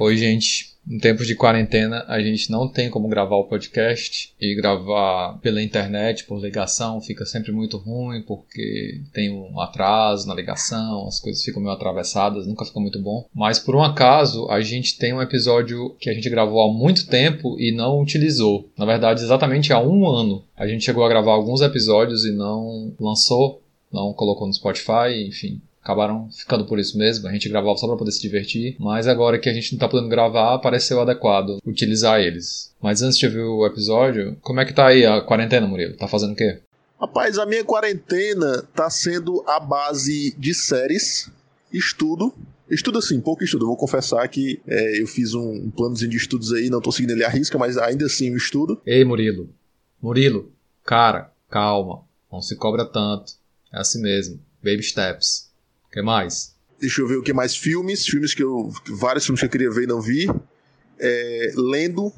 Oi, gente. Em tempos de quarentena, a gente não tem como gravar o podcast e gravar pela internet, por ligação, fica sempre muito ruim porque tem um atraso na ligação, as coisas ficam meio atravessadas, nunca fica muito bom. Mas por um acaso, a gente tem um episódio que a gente gravou há muito tempo e não utilizou. Na verdade, exatamente há um ano. A gente chegou a gravar alguns episódios e não lançou, não colocou no Spotify, enfim acabaram ficando por isso mesmo. A gente gravava só para poder se divertir, mas agora que a gente não tá podendo gravar, pareceu adequado utilizar eles. Mas antes de ver o episódio, como é que tá aí a quarentena, Murilo? Tá fazendo o quê? Rapaz, a minha quarentena tá sendo a base de séries, estudo. Estudo assim, pouco estudo. Eu vou confessar que é, eu fiz um, um planozinho de estudos aí, não tô seguindo ele à risca, mas ainda assim eu estudo. Ei, Murilo. Murilo, cara, calma. Não se cobra tanto. É assim mesmo. Baby steps. Que mais? Deixa eu ver o que mais. Filmes, filmes que eu. Vários filmes que eu queria ver e não vi. É, lendo,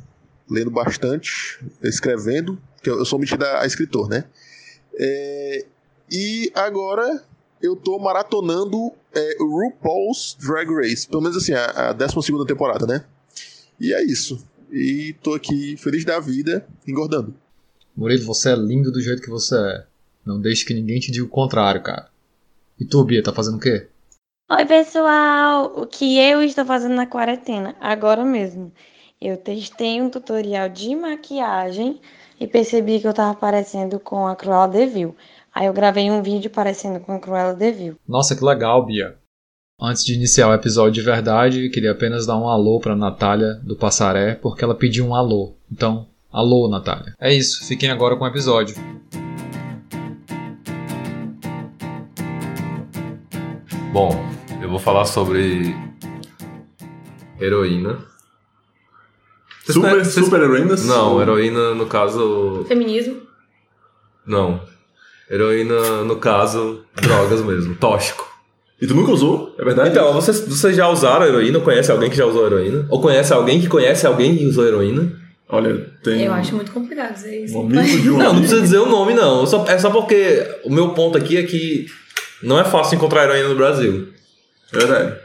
lendo bastante, escrevendo, que eu, sou metido a, a escritor, né? É, e agora eu tô maratonando é, RuPaul's Drag Race, pelo menos assim, a, a 12 temporada, né? E é isso. E tô aqui feliz da vida, engordando. Murilo, você é lindo do jeito que você é. Não deixe que ninguém te diga o contrário, cara. E tu, Bia, tá fazendo o quê? Oi, pessoal! O que eu estou fazendo na quarentena? Agora mesmo. Eu testei um tutorial de maquiagem e percebi que eu tava parecendo com a Cruella de Vil. Aí eu gravei um vídeo parecendo com a Cruella de Vil. Nossa, que legal, Bia. Antes de iniciar o episódio de verdade, queria apenas dar um alô pra Natália do Passaré, porque ela pediu um alô. Então, alô, Natália. É isso, fiquem agora com o episódio. Bom, eu vou falar sobre heroína. super, super heroínas? Não, heroína no caso. Feminismo? Não. Heroína no caso, drogas mesmo, tóxico. E tu nunca usou? É verdade? Então, vocês, vocês já usaram heroína? Conhece alguém que já usou heroína? Ou conhece alguém que conhece alguém que usou heroína? Olha, tem. Eu acho muito complicado dizer isso. Um amigo de um Não, não precisa dizer o nome, não. Só, é só porque o meu ponto aqui é que não é fácil encontrar heroína no Brasil. É verdade.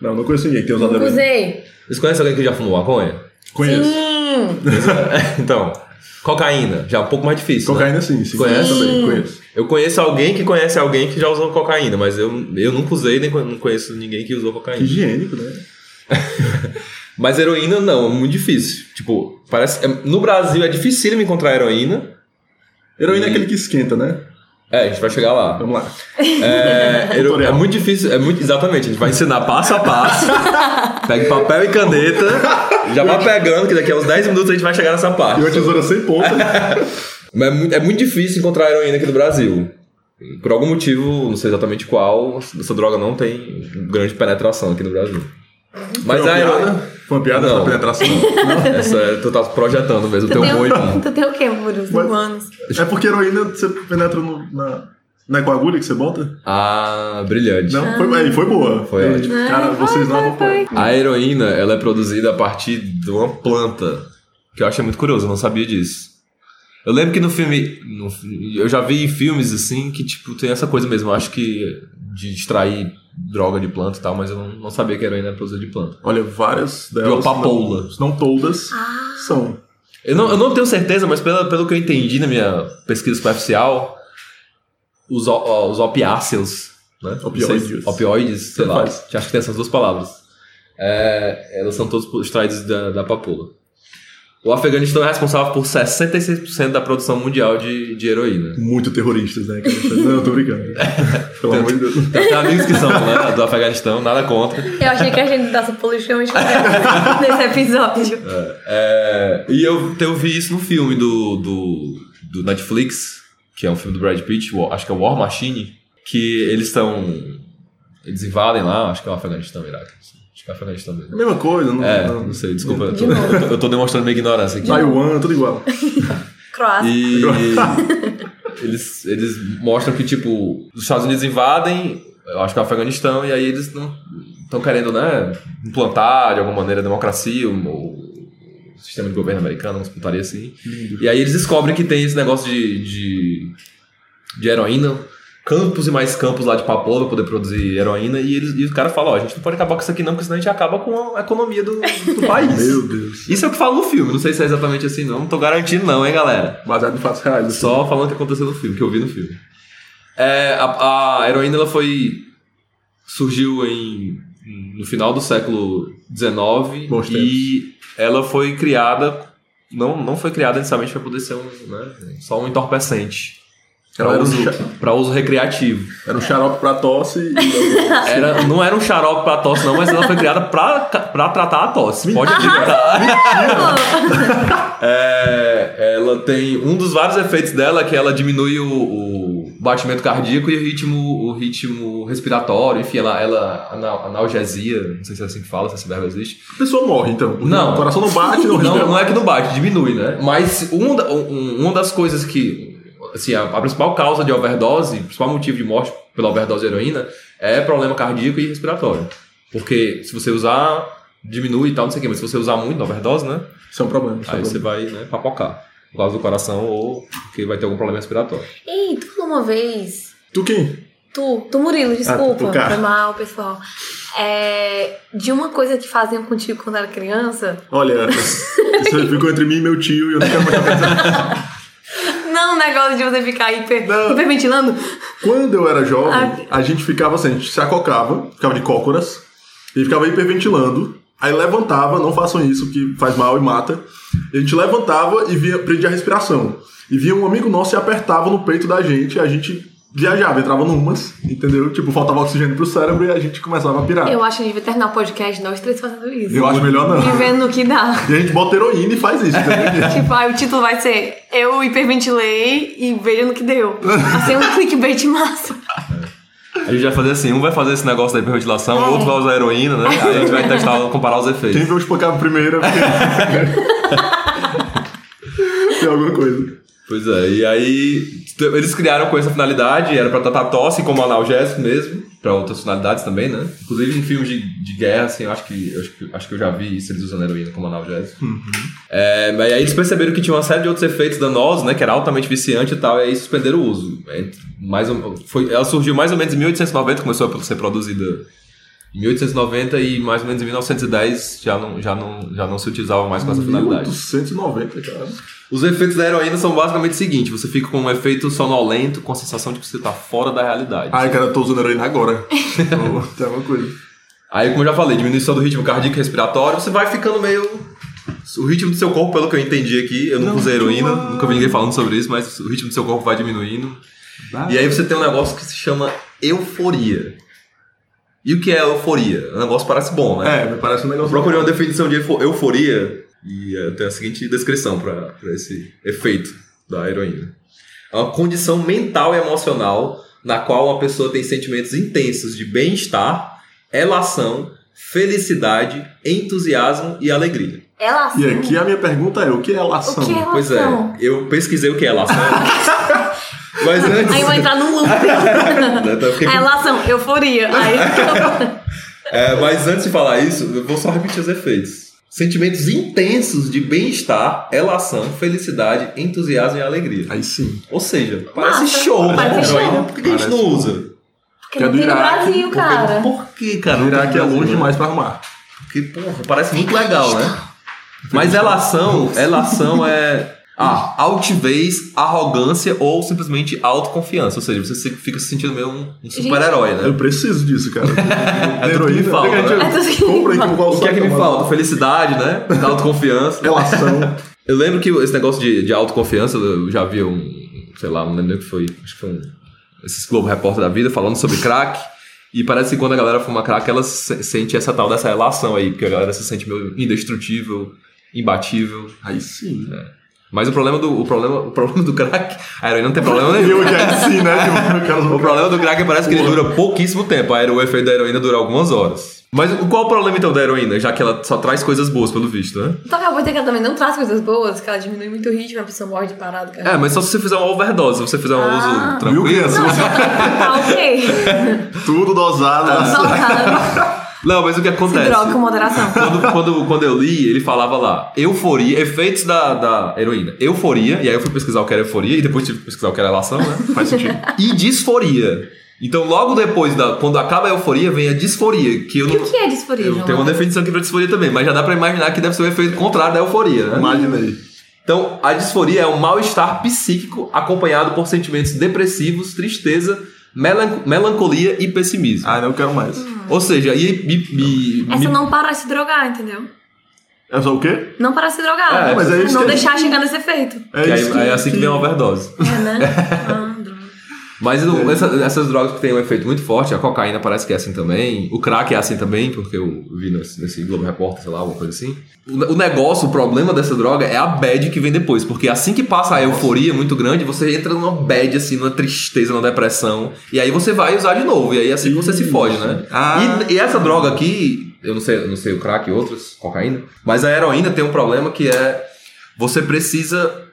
Não, não conheço ninguém que tenha usado Nunca heroína. usei. Vocês conhecem alguém que já fumou maconha? Conheço. Sim. então, cocaína, já é um pouco mais difícil. né? Cocaína sim, sim. Conhece? também, conheço. Eu conheço alguém que conhece alguém que já usou cocaína, mas eu, eu nunca usei, nem con- não conheço ninguém que usou Que cocaína. higiênico, né? Mas heroína não, é muito difícil. Tipo, parece. é- no Brasil é difícil me encontrar heroína. Heroína E- é aquele que esquenta, né? É, a gente vai chegar lá. Vamos lá. É, é muito difícil, é muito. Exatamente, a gente vai ensinar passo a passo. Pegue papel e caneta. Já vai pegando, que daqui a uns 10 minutos a gente vai chegar nessa parte. E uma tesoura sem ponta. Mas é muito, é muito difícil encontrar heroína aqui no Brasil. Por algum motivo, não sei exatamente qual, essa droga não tem grande penetração aqui no Brasil. Mas a heroína. Foi uma piada Não. essa penetração? Essa é- tu tá projetando mesmo, Tu teu tem, boi. um, tu tem o quê, Muro? Cinco Mas- anos. É porque heroína você penetra no, na. Não é com a agulha que você bota? Ah, brilhante. Não, foi, aí, foi boa. Foi ótimo. Cara, vocês não acompanham. A heroína, ela é produzida a partir de uma planta, que eu achei muito curioso, eu não sabia disso. Eu lembro que no filme, no eu já vi em filmes assim, que tipo, tem essa coisa mesmo, eu acho que de extrair droga de planta e tal, mas eu não, não sabia que heroína era produzida de planta. Olha, várias delas. De papoula. Não, não todas são. Eu não, eu não tenho certeza, mas pelo, pelo que eu entendi na minha pesquisa superficial, os, os opiáceos, né? Opioides. Opioides, sei Tanto lá. faz. Acho que tem essas duas palavras. É, elas são todas extraídas da, da papoula. O Afeganistão é responsável por 66% da produção mundial de, de heroína. Muito terroristas, né? Não, eu tô brincando. Pelo amor de Deus. Tem até amigos que são né, do Afeganistão, nada contra. Eu achei que a gente desse politicamente correto nesse episódio. É, e eu, eu vi isso no filme do, do, do Netflix, que é um filme do Brad Pitt, acho que é War Machine, que eles estão. Eles invadem lá, acho que é o Afeganistão, Iraque. Acho que é o Afeganistão É a mesmo. mesma coisa, não. É, não. não sei, desculpa. Eu De tô, eu tô- eu tô demonstrando minha ignorância aqui. Taiwan, tudo igual. Croácia. E eles, eles mostram que, tipo, os Estados Unidos invadem, eu acho que é o Afeganistão, e aí eles não estão querendo, né, implantar de alguma maneira a democracia, o, o sistema de governo americano, umas putaria assim. E aí eles descobrem que tem esse negócio de, de, de heroína campos e mais campos lá de papoula pra poder produzir heroína. E, eles, e o cara fala: Ó, a gente não pode acabar com isso aqui não, porque senão a gente acaba com a economia do, do país. Meu Deus. Isso é o que fala no filme. Não sei se é exatamente assim, não. Não tô garantindo, não, hein, galera. Baseado em fatos reais. assim. Só falando o que aconteceu no filme, que eu vi no filme. É, a, a heroína ela foi. surgiu em. no final do século XIX Bons e ela foi criada. Não, não foi criada necessariamente para poder ser um, né, só um entorpecente. Um uso, pra uso recreativo. Era um xarope pra tosse e. Era, não era um xarope pra tosse, não, mas ela foi criada pra, pra tratar a tosse. Pode acreditar. É, ela tem. Um dos vários efeitos dela é que ela diminui o, o batimento cardíaco e o ritmo, o ritmo respiratório, enfim, ela, ela ana- analgesia, não sei se é assim que fala, se esse verbo existe. A pessoa morre, então. Não. O coração não bate, não Não, não é que não bate, diminui, né? Mas um um- uma das coisas que. Assim, a, a principal causa de overdose, o principal motivo de morte pela overdose de heroína é problema cardíaco e respiratório. Porque se você usar, diminui e tal, não sei o quê, mas se você usar muito na overdose, né? Isso é um problema. É Aí você vai, né, papocar. Por causa do coração ou porque vai ter algum problema respiratório. Ei, tu falou uma vez. Tu quem? Tu, tu Murilo, desculpa. tu, cara. Foi mal, pessoal. É, de uma coisa que faziam contigo quando era criança. Olha, isso ficou entre mim e meu tio e eu não quero mais. Não, o negócio de você ficar hiper, Não. hiperventilando. Quando eu era jovem, Ah. a gente ficava assim, a gente se acocava, ficava de cócoras, e ficava hiperventilando. Aí levantava, não façam isso, que faz mal e mata. E a gente levantava e via, prendia a respiração. E vinha um amigo nosso e apertava no peito da gente, e a gente viajava, entrava numas, entendeu? Tipo, faltava oxigênio pro cérebro e a gente começava a pirar. Eu acho que a gente devia terminar o podcast, nós três fazendo isso. Eu acho melhor não. E vendo no que dá. E a gente bota heroína e faz isso, entendeu? Tipo, aí o título vai ser Eu hiperventilei e veja no que deu. Assim, um clickbait massa. A gente vai fazer assim, um vai fazer esse negócio da hiperventilação, o outro vai usar heroína, né? Aí a gente vai testar, comparar os efeitos. Quem viu o espancado primeiro é porque... Tem alguma coisa. Pois é, e aí eles criaram com essa finalidade, era pra tratar tosse como analgésico mesmo, pra outras finalidades também, né? Inclusive em filmes de, de guerra, assim, eu acho que, eu acho que acho que eu já vi isso, eles usando heroína como analgésico. É, mas aí eles perceberam que tinha uma série de outros efeitos danosos, né? Que era altamente viciante e tal, e aí suspenderam o uso. É, mais ou- foi, ela surgiu mais ou menos em 1890, começou a ser produzida 1890 e mais ou menos em 1910 já não, já não, já não se utilizava mais com essa finalidade. 1890, cara. Os efeitos da heroína são basicamente o seguinte: você fica com um efeito sonolento, com a sensação de que você tá fora da realidade. Ai, cara, eu tô usando heroína agora. Tem alguma coisa. Aí, como eu já falei, diminuição do ritmo cardíaco e respiratório, você vai ficando meio. O ritmo do seu corpo, pelo que eu entendi aqui, eu nunca Não, usei heroína, nunca vi ninguém falando sobre isso, mas o ritmo do seu corpo vai diminuindo. E aí você tem um negócio que se chama euforia. E o que é euforia? O negócio parece bom, né? É, me parece um Eu negócio. procurei uma definição de eufo- euforia e eh, tem a seguinte descrição para esse efeito da heroína. É uma condição mental e emocional na qual uma pessoa tem sentimentos intensos de bem-estar, elação, felicidade, entusiasmo e alegria. Ela E aqui a minha pergunta é: o que é lação? O que é Pois é, elação? eu pesquisei o que é elação. Mas antes. Aí vai entrar num loop. Eu fiquei A com- relação, euforia. Aí. É, mas antes de falar isso, eu vou só repetir os efeitos. Sentimentos intensos de bem-estar, elação, felicidade, entusiasmo e alegria. Aí sim. Ou seja, parece Massa, show, né? parece Heroína, show. Por que a gente Parece não usa? Porque Que é do no Iraque, Brasil, cara. Por que, cara? O Iraque é longe no demais pra arrumar. Porque, porra, parece muito legal, né? Mas elação, elação é. Ah, altivez, arrogância ou simplesmente autoconfiança. Ou seja, você fica se sentindo meio um, um super-herói, Eu né? preciso disso, cara. É tudo que me falta, é a né? É gente tudo que me compra aí com qual O que é que me falta? Felicidade, né? Autoconfiança. Relação. Eu lembro que esse negócio de, de autoconfiança, eu já vi um, sei lá, não lembro nem o que foi, acho que foi um, esses Globo Repórter da vida falando sobre crack. E parece que quando a galera fuma crack, ela se- sente essa tal dessa relação aí, porque a galera se sente meio indestrutível, imbatível. Aí sim. Mas o problema do, o problema, o problema do crack, a heroína não tem problema nenhum. que né? O problema do crack é que parece que ele dura pouquíssimo tempo. A o efeito da heroína dura algumas horas. Mas o- qual o problema então da heroína? Já que ela só traz coisas boas, pelo visto, né? Então acabou de dizer que ela também não traz coisas boas, que ela diminui muito o ritmo, a pessoa morre de parado. Cara. É, mas só se você fizer uma overdose. Se você fizer um Ah. uso tranquilo. criança? Tá ok. Tudo dosado. Só cara. Não, mas o que Se acontece? droga com moderação. Quando, quando, quando eu li, ele falava lá, euforia, efeitos da, da heroína. Euforia, e aí eu fui pesquisar o que era euforia, e depois tive que pesquisar o que era relação, né? Faz sentido. E disforia. Então, logo depois, da, quando acaba a euforia, vem a disforia, que eu E não. o que é disforia, João? tenho uma definição aqui pra disforia também, mas já dá pra imaginar que deve ser o efeito contrário da euforia, né? Imagina aí. Então, a disforia é um mal-estar psíquico acompanhado por sentimentos depressivos, tristeza, melan- melancolia e pessimismo. Ah, não quero mais. Ou seja, e, me- me- Essa me- não para de se drogar, entendeu? É só o quê? Não para de se drogar. É, mas é isso não que- deixar chegar nesse efeito. É que aí, isso que- é assim que vem a overdose. É, né? Ah. Mas não- essa- essas drogas que têm um efeito muito forte, a cocaína parece que é assim também, o crack é assim também, porque eu vi nesse, nesse Globo Repórter, sei lá, alguma coisa assim. O, o negócio, o problema dessa droga é a bad que vem depois, porque assim que passa a euforia muito grande, você entra numa bad, assim, numa tristeza, numa depressão, e aí você vai usar de novo, e aí é assim você se foge, né? Ah. E, e essa droga aqui, eu não sei, eu não sei o crack e outras, cocaína, mas a heroína tem um problema que é você precisa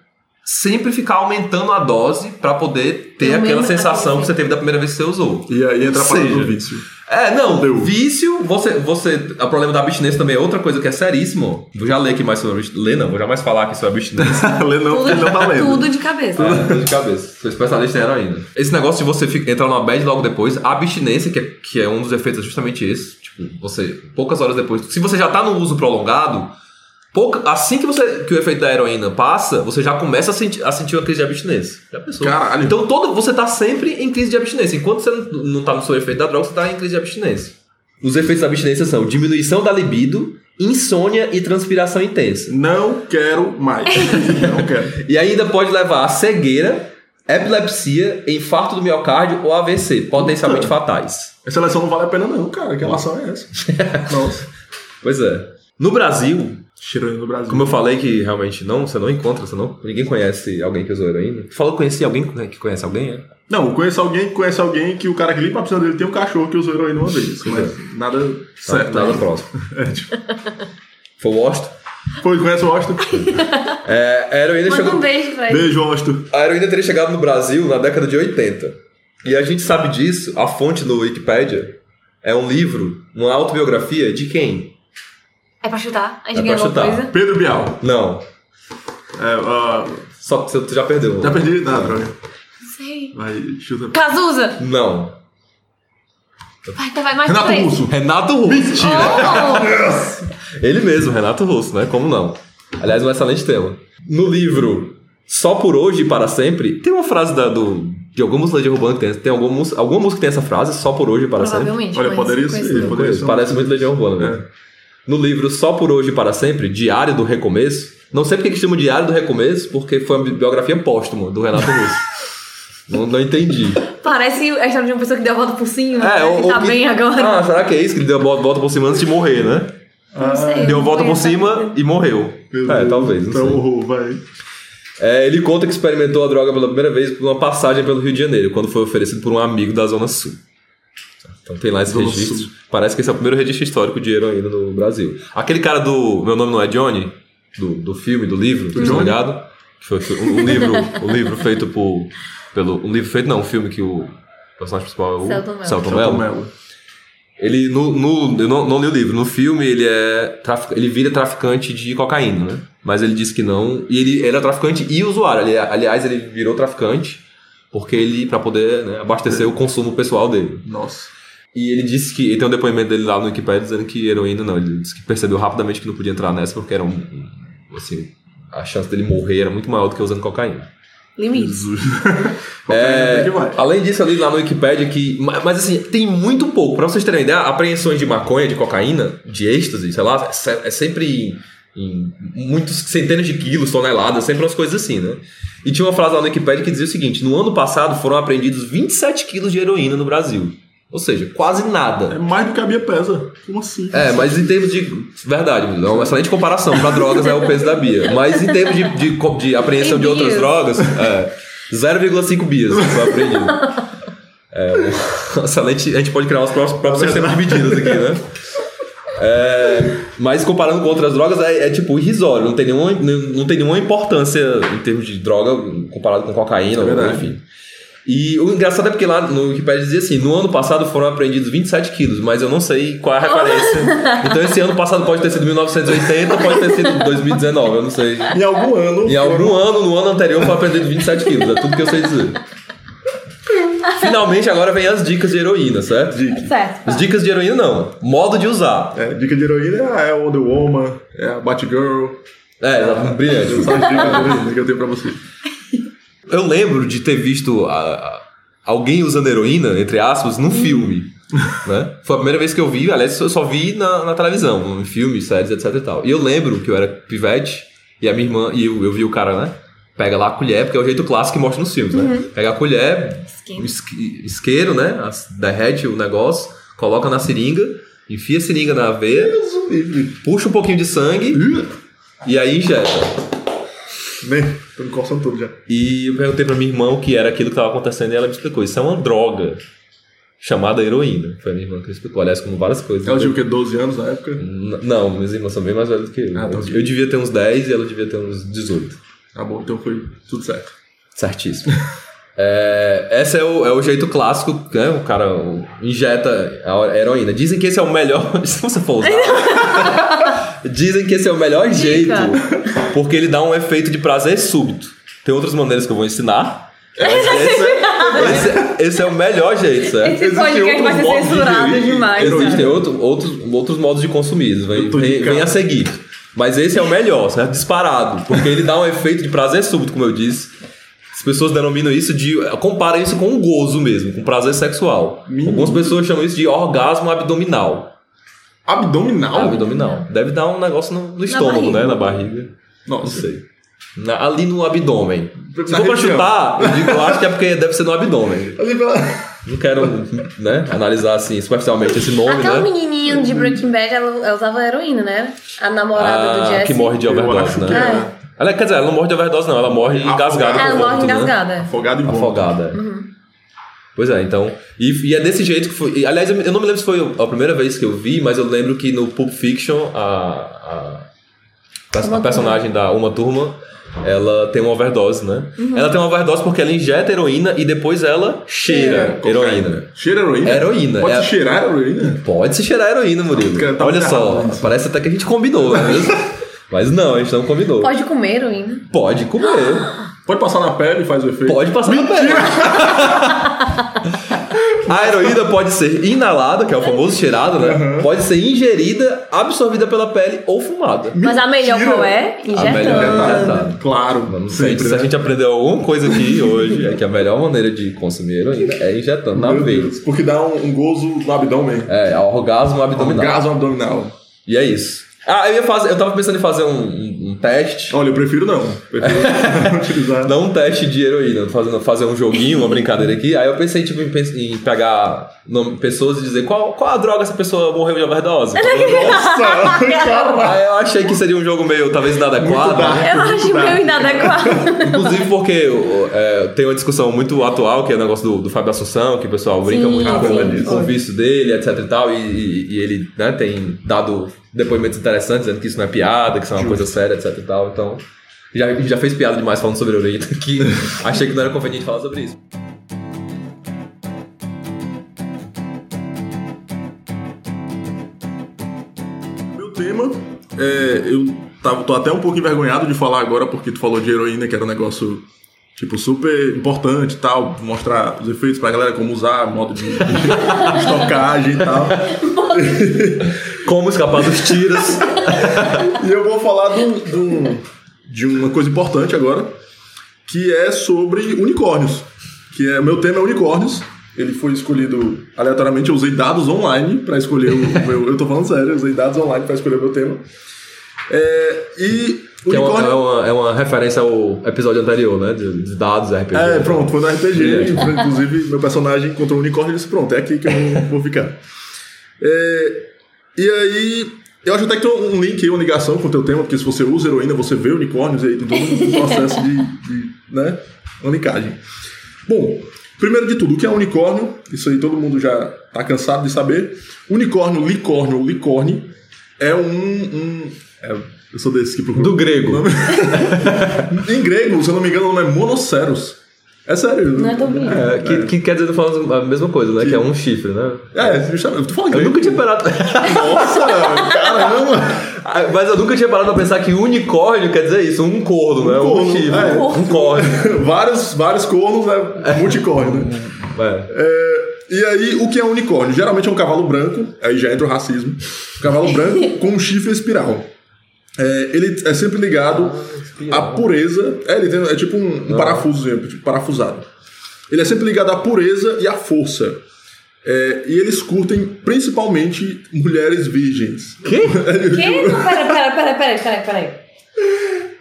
sempre ficar aumentando a dose pra poder ter aquela sensação que você teve da primeira vez que você usou. E aí entra a Seja. do vício. É, não, Deu. vício, você, você, o problema da abstinência também é outra coisa que é seríssimo. Vou já ler aqui mais sobre abstinência. Ler não, vou já mais falar aqui sobre abstinência. Lê não, ele não tá lendo. tudo de cabeça. É, tudo de cabeça. Sou especialista em heroína. Esse negócio de você fica- entrar numa bad logo depois, a abstinência, que é, que é um dos efeitos, é justamente esse. Tipo, você, poucas horas depois. Se você já tá no uso prolongado, pouca, assim que, você, que o efeito da heroína passa, você já começa a sentir, a sentir uma crise de abstinência. Já pensou? Caralho. Então todo, você tá sempre em crise de abstinência. Enquanto você não, não tá no seu efeito da droga, você tá em crise de abstinência. Os efeitos da abstinência são diminuição da libido, insônia e transpiração intensa. Não quero mais. não quero. E ainda pode levar a cegueira, epilepsia, infarto do miocárdio ou AVC, potencialmente fatais. Essa eleição não vale a pena, não, cara. Que relação é essa? Nossa. Pois é. No Brasil, Cheirando no Brasil. como eu falei que realmente não, você não encontra, você não, ninguém conhece alguém que usou heroína. Falou que conhecia alguém que conhece alguém, é? Não, eu conheço alguém que conhece alguém que o cara que limpa a piscina dele tem um cachorro que usou heroína uma vez. Mas nada certo. Nada próximo. É, tipo, Foi o Washington. Pô, conhece o Austin? É, a heroína Manda chegou... um beijo pra ele. Beijo, Austin. A heroína teria chegado no Brasil na década de 80. E a gente sabe disso, a fonte no Wikipedia é um livro, uma autobiografia de quem? É pra chutar? A É gente pra ganha chutar. coisa? Pedro Bial. Não, É, ah, só você tu já perdeu. já perdi? Ah, droga. Não sei. Vai, chuta. Cazuza! Não. Vai, tá, vai mais Renato três. Russo. Renato Russo. Oh! Ele mesmo, Renato Russo, né? Como não? Aliás, um excelente tema. No livro Só por Hoje e Para Sempre, tem uma frase da, do, de alguma música de Urbana que tem. Tem alguma, música- alguma música que tem essa frase, Só por Hoje e Para Sempre. Provavelmente. Olha, poderia ser, poderia Conheço, Parece muito Legião Urbana mesmo. É. No livro Só por Hoje e Para Sempre, Diário do Recomeço, não sei porque que chama Diário do Recomeço, porque foi uma biografia póstuma do Renato Russo. não, não entendi. Parece a história de uma pessoa que deu a volta por cima É, né? ou, e tá que- bem agora. Ah, será que é isso? Que ele deu a volta por cima antes de morrer, né? não sei. Deu a volta por cima e morreu. Meu É, Deus. talvez, não Então, sei. horror, vai. É, ele conta que experimentou a droga pela primeira vez por uma passagem pelo Rio de Janeiro, quando foi oferecido por um amigo da Zona Sul. Então tem lá esse Zona registro. Parece que esse é o primeiro registro histórico de heroína no Brasil. Aquele cara do Meu Nome Não É Johnny, do, do filme, do livro, tá Johnny? ligado? Que foi um, um livro, um livro feito por. Pelo, um livro feito, não, um filme que o personagem principal é o Celton Mello. Celton Mello. Mello. Ele, no, no, eu não, não li o livro, no filme ele é trafic- ele vira traficante de cocaína, né? Mas ele disse que não, e ele era traficante e usuário. Ali- aliás, ele virou traficante porque ele, pra poder né, abastecer o consumo pessoal dele. Nossa. E ele disse que, e tem um depoimento dele lá no Wikipedia dizendo que heroína não, ele disse que percebeu rapidamente que não podia entrar nessa porque era um, um- assim, a chance dele morrer era muito maior do que usando cocaína. Limites. Jesus. É, vai. além disso, eu li lá no Wikipedia que. ma- Mas assim, tem muito pouco. Pra vocês terem uma ideia, apreensões de maconha, de cocaína, de êxtase, sei lá, é é sempre em muitos centenas de quilos, toneladas, sempre umas coisas assim, né? E tinha uma frase lá no Wikipedia que dizia o seguinte: no ano passado foram apreendidos 27 quilos de heroína no Brasil. Ou seja, quase É nada. mais do que a Bia pesa. Como assim? É, mas em termos de. Verdade, é uma excelente comparação. Pra drogas é o peso da Bia. Mas em termos de, de, de apreensão de outras drogas, é 0,5 bias foi apreendido. É, um excelente. A gente pode criar os próprios, próprios sistemas de medidas aqui, né? É, mas comparando com outras drogas, é, é, tipo irrisório, não tem, nenhuma, não tem nenhuma importância em termos de droga comparado com cocaína, É ou, enfim. E o engraçado é porque lá no Wikipedia dizia assim: no ano passado foram apreendidos 27 quilos, mas eu não sei qual é a referência. então esse ano passado pode ter sido 1980, pode ter sido 2019, eu não sei. Em algum ano. Em algum ano, no ano anterior, foi apreendido 27 quilos, é tudo que eu sei dizer. Finalmente agora vem as dicas de heroína, certo? Dica. Certo. As dicas de heroína não, modo de usar. É, dica de heroína é a Wonder Woman, é a Batgirl. É, exato, brilhante. São as dicas de heroína que eu tenho pra você. Eu lembro de ter visto a- a- alguém usando heroína, entre aspas, num filme. Né? Foi a primeira vez que eu vi, aliás, eu só vi na, na televisão, em filmes, séries, etc e tal. E eu lembro que eu era pivete e a minha irmã, e eu, eu vi o cara, né? Pega lá a colher, porque é o jeito clássico que mostra nos filmes, né? Pega a colher, o isque- isqueiro, né? As- Derrete o negócio, coloca na seringa, enfia a seringa na veia, puxa um pouquinho de sangue e aí injeta. Né? Tô me coçando todo já. E eu perguntei pra minha irmã o que era aquilo que estava acontecendo e ela me explicou. Isso é uma droga chamada heroína. Foi a minha irmã que me explicou. Aliás, como várias coisas. Ela tinha o quê? 12 anos na época? N- Não, minhas irmãs são bem mais velhas do que eu. Ah, tá eu, eu devia ter uns 10 e ela devia ter uns 18. Tá bom, então foi tudo certo. Certíssimo. É, esse é o, é o jeito clássico, né? O cara injeta a heroína. Dizem que esse é o melhor. Se você for usar. Dizem que esse é o melhor jeito. Porque ele dá um efeito de prazer súbito. Tem outras maneiras que eu vou ensinar. Esse, esse- esse é o melhor jeito, certo? Esse podcast vai ser de censurado gerir demais. Existem outro, outros, outros modos de consumir, vem, de vem, vem a seguir. Mas esse é o melhor, certo? Disparado. Porque ele dá um efeito de prazer súbito, como eu disse. As pessoas denominam isso de. comparam isso com um gozo mesmo, com prazer sexual. Algumas pessoas chamam isso de orgasmo abdominal. Abdominal? Abdominal. Deve dar um negócio no, no estômago, barriga. né? Na barriga. Não Nossa. sei. Na- ali no abdômen. Se Na for pra chutar, eu, digo, eu acho que é porque deve ser no abdômen. Ali pela... Não quero né, analisar assim superficialmente esse nome, Aquela né? menininha de Breaking Bad, ela, ela usava heroína, né? A namorada do Ah, Jesse. que morre de overdose, né? que é. Ela, quer dizer, ela não morre de overdose, não. Ela morre Afogada. engasgada. Ela morre vômito, né? engasgada. Afogado em vômito. Afogada. Pois é, então. E, e é desse jeito que foi. e, aliás, eu, não me lembro se foi a primeira vez que eu vi, mas eu lembro que no Pulp Fiction, a, a, a personagem da Uma Turma, ela tem uma overdose, né? Ela tem uma overdose porque ela injeta heroína e depois ela cheira Cocaína. heroína. Cheira heroína? Heroína, Pode é- se cheirar heroína? Pode se cheirar heroína, Murilo. Tá Olha só, errado parece até que a gente combinou, não é mesmo? Mas não, a gente não combinou. Pode comer heroína. Pode comer. Pode passar na pele e faz o efeito? Pode passar na pele. A heroína pode ser inalada, que é o famoso cheirado, né? Pode ser ingerida, absorvida pela pele ou fumada. Mas a melhor Mentira. qual é? A melhor é Injetando. injetada. Claro, Vamos sempre, se a né? gente aprendeu alguma coisa aqui hoje, é que a melhor maneira de consumir heroína é injetando na Meu veia. Deus, porque dá um, um gozo no abdômen. É, orgasmo abdominal. Orgasmo abdominal. E é isso. Ah, eu ia fazer. Eu tava pensando em fazer um teste. Olha, eu prefiro não. Prefiro não utilizar. Não um teste de heroína, fazendo, fazer um joguinho, uma brincadeira aqui. Aí eu pensei tipo, em, em pegar nome- pessoas e dizer qual, qual a droga essa pessoa morreu de overdose. Nossa, caralho. Aí eu achei que seria um jogo meio talvez inadequado. dark. né? Eu acho meio inadequado. Inclusive porque é, tem uma discussão muito atual, que é o negócio do, do Fábio Assunção, que o pessoal brinca Sim, muito sim. com, o vício dele, etc e tal. E, e- e ele né, tem dado depoimentos interessantes, dizendo que isso não é piada, que isso é uma coisa séria, etc e tal. Então, já, já fez piada demais falando sobre heroína, que achei que não era conveniente falar sobre isso. Tema, é, eu tava, tô até um pouco envergonhado de falar agora, porque tu falou de heroína, que era um negócio, tipo, super importante e tal, mostrar os efeitos pra galera, como usar, modo de, de estocagem e tal. Como escapar dos tiros. E eu vou falar de uma coisa importante agora, que é sobre unicórnios. Que é meu tema é unicórnios. Ele foi escolhido aleatoriamente. Eu usei dados online para escolher o meu. Eu tô falando sério, eu usei dados online para escolher o meu tema. É, e Que é uma, é, uma, é uma referência ao episódio anterior, né? De, de dados, RPG. É, pronto, foi no RPG. Brilhante. Inclusive, meu personagem encontrou um unicórnio e disse: Pronto, é aqui que eu vou ficar. É, e aí, eu acho até que tem um link aí, uma ligação com o teu tema, porque se você usa heroína, você vê unicórnios e aí tem todo um processo de, de né, uma linkagem. Bom, primeiro de tudo, o que é um unicórnio? Isso aí todo mundo já tá cansado de saber. Unicórnio, licórnio ou licorne é um. um é, eu sou desse que procura. Do grego. em grego, se eu não me engano, o nome é monoceros. É sério. Não é tão. É, que, que quer dizer, tô falando a mesma coisa, né? Que é um chifre, né? É, justamente. Eu tô falando Eu nunca tinha parado. Nossa, caramba! Ah, Mas eu nunca tinha parado pra pensar que unicórnio quer dizer isso, um corno, né? Um, corno, chifre. é. Um corno. vários, vários cornos, né? Multicórnio, né? É. É, e aí, o que é um unicórnio? Geralmente é um cavalo branco, aí já entra o racismo. Um cavalo branco com um chifre espiral. É, ele é sempre ligado à pureza. É, ele tem, é tipo um, um parafuso, tipo, parafusado. Ele é sempre ligado à pureza e à força. É, e eles curtem principalmente mulheres virgens. Que? Que? Não, pera, pera, pera, pera, pera, pera.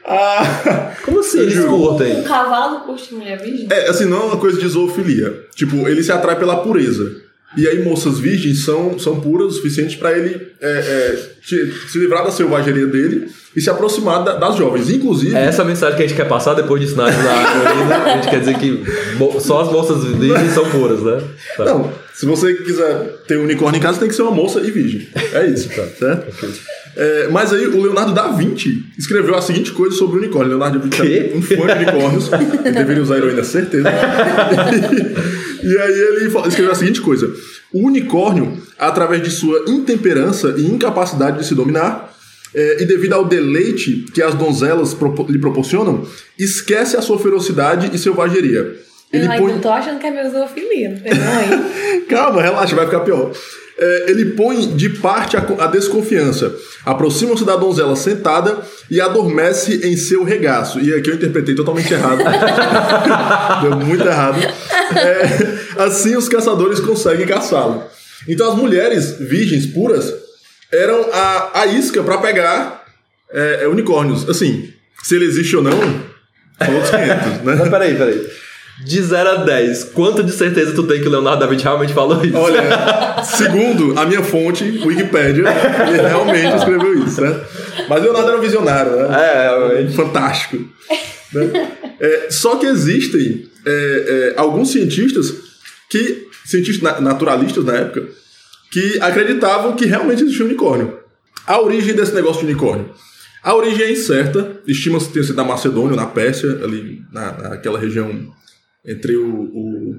Ah, Como assim eles Um curtem? cavalo curte mulher virgem? é, assim, não é uma coisa de zoofilia. Tipo, ele se atrai pela pureza. E aí, moças virgens são, são puras o suficiente para ele é, é, te- se livrar da selvageria dele e se aproximar da- das jovens. Inclusive, É essa a mensagem que a gente quer passar depois de ensinar na Heroína. A gente quer dizer que só as moças virgens são puras, né? Tá. Não, se você quiser ter um unicórnio em casa, tem que ser uma moça e virgem. É isso, tá certo? É, mas aí o Leonardo da Vinci escreveu a seguinte coisa sobre o unicórnio. Leonardo da Vinci é um fã de unicórnios. Ele deveria usar heroína, certeza. e aí ele escreveu a seguinte coisa. O unicórnio, através de sua intemperança e incapacidade de se dominar, é, e devido ao deleite que as donzelas propo- lhe proporcionam, esquece a sua ferocidade e selvageria. Ele eu põe... ainda tô achando que é meu zoofilia, não tem não aí. Calma, relaxa, vai ficar pior. É, ele põe de parte a, a desconfiança, aproxima-se da donzela sentada e adormece em seu regaço. E aqui eu interpretei totalmente errado. Deu muito errado. É, assim os caçadores conseguem caçá-lo. Então as mulheres virgens puras eram a, a isca para pegar é, é, unicórnios. Assim, se ele existe ou não, são outros 500, né? Mas peraí, peraí. De 0 a 10, quanto de certeza tu tem que o Leonardo da Vinci realmente falou isso? Olha, segundo a minha fonte, Wikipedia, ele realmente escreveu isso, né? Mas Leonardo era um visionário, né? É, realmente. Fantástico. né? É, só que existem é, é, alguns cientistas que, cientistas na- naturalistas na época, que acreditavam que realmente existia um unicórnio. A origem desse negócio de unicórnio. A origem é incerta, estima-se ter sido na Macedônia, na Pérsia, ali na, naquela região entre o, o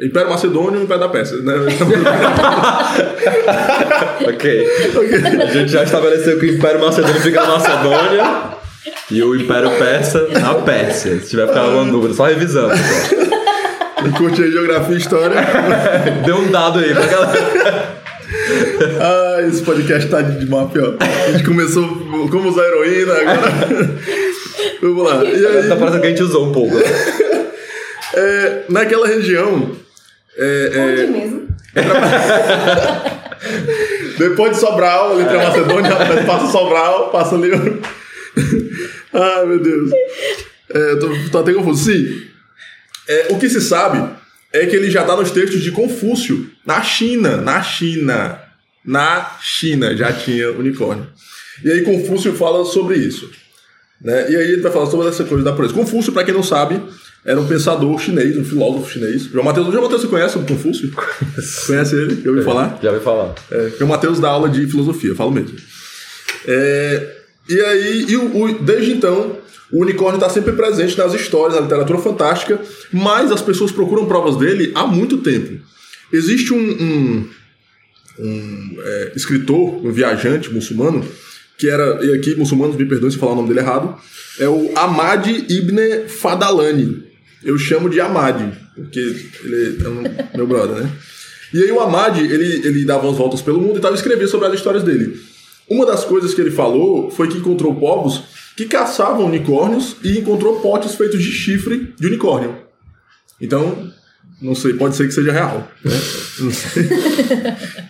Império Macedônio e o Império da Pérsia. Né? ok. A gente já estabeleceu que o Império Macedônio fica na Macedônia e o Império Persa na Pérsia. Se tiver ficado alguma dúvida, só revisando. Só. Curti a geografia e história. Dê um dado aí pra galera. Ah, esse podcast tá de mal pior. A gente começou como usar heroína, agora. Vamos lá. E aí, Tá parecendo que a gente usou um pouco. né? É, naquela região, é, Onde mesmo? depois de Sobral, ali a Macedônia, passa Sobral, passa ali. Ai, meu Deus. É, tô, tô até confuso. Sim. É, o que se sabe é que ele já tá nos textos de Confúcio, na China. Na China. Na China já tinha unicórnio. E aí Confúcio fala sobre isso. Né? E aí ele vai falar sobre essa coisa da pureza. Confúcio, para quem não sabe, era um pensador chinês, um filósofo chinês. João Mateus, João Mateus, você conhece o Confúcio? Conhece ele? Eu ouvi falar? Já ouvi falar. É, porque o Matheus dá aula de filosofia, falo mesmo. É, e aí, e o- o- desde então, o unicórnio está sempre presente nas histórias, na literatura fantástica, mas as pessoas procuram provas dele há muito tempo. Existe um, um- um, é, escritor, um viajante muçulmano, que era, e aqui muçulmanos me perdoem se falar o nome dele errado, é o Ahmad Ibn Fadalani. Eu chamo de Ahmad, porque ele é um, meu brother, né? E aí o Ahmad, ele, ele dava umas voltas pelo mundo e tal, e escrevia sobre as histórias dele. Uma das coisas que ele falou foi que encontrou povos que caçavam unicórnios e encontrou potes feitos de chifre de unicórnio. Então, não sei, pode ser que seja real. Né? Não sei.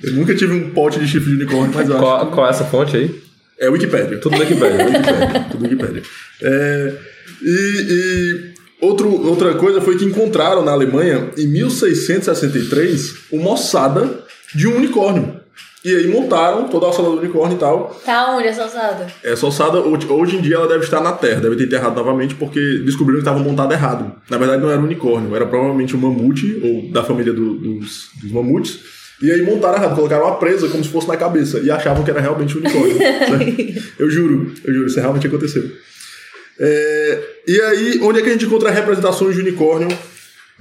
Eu nunca tive um pote de chifre de unicórnio, mas acho Qual, qual é essa fonte aí? é Wikipédia. Tudo Wikipedia. Wikipédia. Tudo Wikipédia. É, e e outro, outra coisa foi que encontraram na Alemanha, em 1663, uma ossada de um unicórnio. E aí montaram toda a ossada do unicórnio e tal. Tá onde essa ossada? Essa ossada, hoje hoje em dia, ela deve estar na Terra, deve ter enterrado novamente, porque descobriram que estava montada errado. Na verdade, não era um unicórnio, era provavelmente um mamute, ou da família do- dos, dos mamutes. E aí montaram errado, colocaram uma presa como se fosse na cabeça, e achavam que era realmente um unicórnio. né? eu juro, eu juro, isso realmente aconteceu. É, e aí, onde é que a gente encontra representações de unicórnio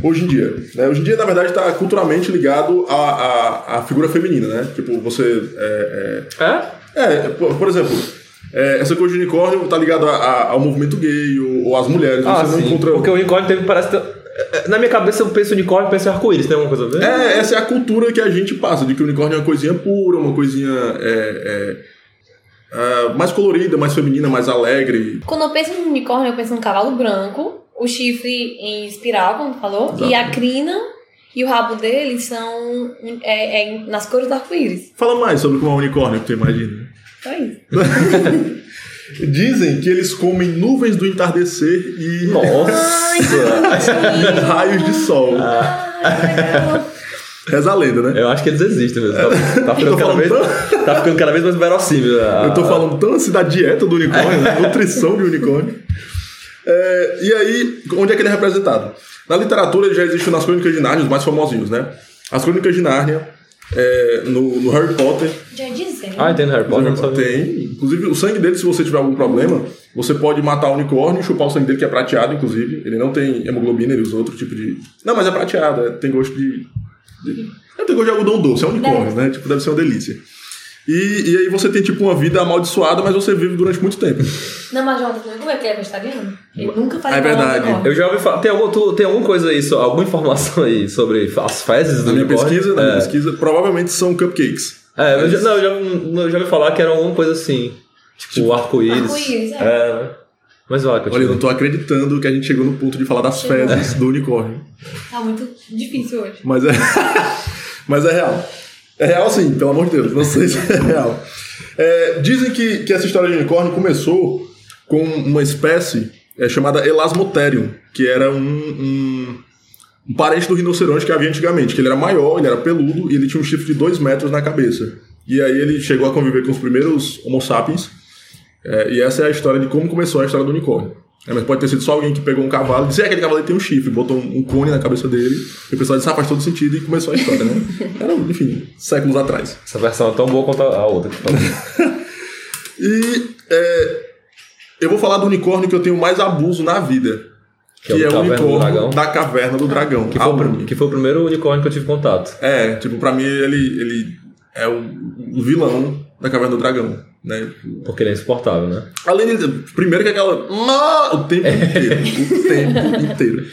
hoje em dia. Né? Hoje em dia, na verdade, está culturalmente ligado à, à, à figura feminina, né? Tipo, você. É, É? é, é, por, por exemplo, é, essa coisa de unicórnio tá ligado a- a- ao movimento gay ou, ou às mulheres. Ah, você não encontra. Porque o unicórnio teve, parece. ter- é, Na minha cabeça eu penso unicórnio e penso em arco-íris, tem alguma coisa a ver? É, essa é a cultura que a gente passa, de que o unicórnio é uma coisinha pura, uma coisinha é, é, é, mais colorida, mais feminina, mais alegre. Quando eu penso em unicórnio, eu penso num cavalo branco, o chifre em espiral, como tu falou, e a crina e o rabo dele são é, é em- nas cores do arco-íris. Fala mais sobre como é o unicórnio que tu imagina. Só isso. Dizem que eles comem nuvens do entardecer e Nossa! raios de sol. Reza a lenda, né? Eu acho que eles existem mesmo. Tá, tá ficando, cada vez, tá ficando cada vez mais verossímil. a- Eu tô falando tanto assim da dieta do unicórnio, da nutrição de unicórnio. É, e aí, onde é que ele é representado? Na literatura ele já existe nas Crônicas de Nárnia, os mais famosinhos, né? As Crônicas de Nárnia, é, no, no Harry Potter, Já dizendo. Ah, tem no Harry Potter, não tem. Inclusive, o sangue dele, se você tiver algum problema, você pode matar o unicórnio e chupar o sangue dele, que é prateado, inclusive. Ele não tem hemoglobina, ele usa outro tipo de. Não, mas é prateado, é- tem gosto de. Não tem gosto de algodão doce, é unicórnio, né? Tipo, deve ser uma delícia. E, e aí você tem, tipo, uma vida amaldiçoada, mas você vive durante muito tempo. Não, mas Jonathan não é como é que ele é vegetariano? Ele nunca faz É verdade. Eu já ouvi falar. Tem, algum, tu- tem alguma coisa aí, so- alguma informação aí sobre as fezes do Na minha unicórnio? pesquisa, na minha é. pesquisa, provavelmente são cupcakes. É, eu já, não, eu já, eu já ouvi falar que era alguma coisa assim. Tipo, arco-íris. arco-íris, é. é. Mas vai, Olha, eu não tô acreditando que a gente chegou no ponto de falar das fezes do unicórnio. Tá muito difícil hoje. Mas é. Mas é real. É real sim, pelo amor de Deus. Não sei se é real. É, dizem que, que essa história de unicórnio começou com uma espécie é, chamada Elasmotherium, que era um, um, um parente do rinoceronte que havia antigamente, que ele era maior, ele era peludo e ele tinha um chifre de 2 metros na cabeça. E aí ele chegou a conviver com os primeiros Homo sapiens, é, e essa é a história de como começou a história do unicórnio. É, mas pode ter sido só alguém que pegou um cavalo e disse, é, aquele cavalo tem um chifre, botou um, um cone na cabeça dele, e o pessoal disse, ah, faz todo sentido, e começou a história, né? Era, enfim, séculos atrás. Essa versão é tão boa quanto a outra que falou. E é, eu vou falar do unicórnio que eu tenho mais abuso na vida. Que Que, é o é o unicórnio da Caverna do Dragão. Que foi, o, que foi o primeiro unicórnio que eu tive contato. É, tipo, pra mim ele, ele é o, o vilão da Caverna do Dragão, né? Porque ele é insuportável, né? Além de. Primeiro que aquela. O tempo inteiro. o tempo inteiro.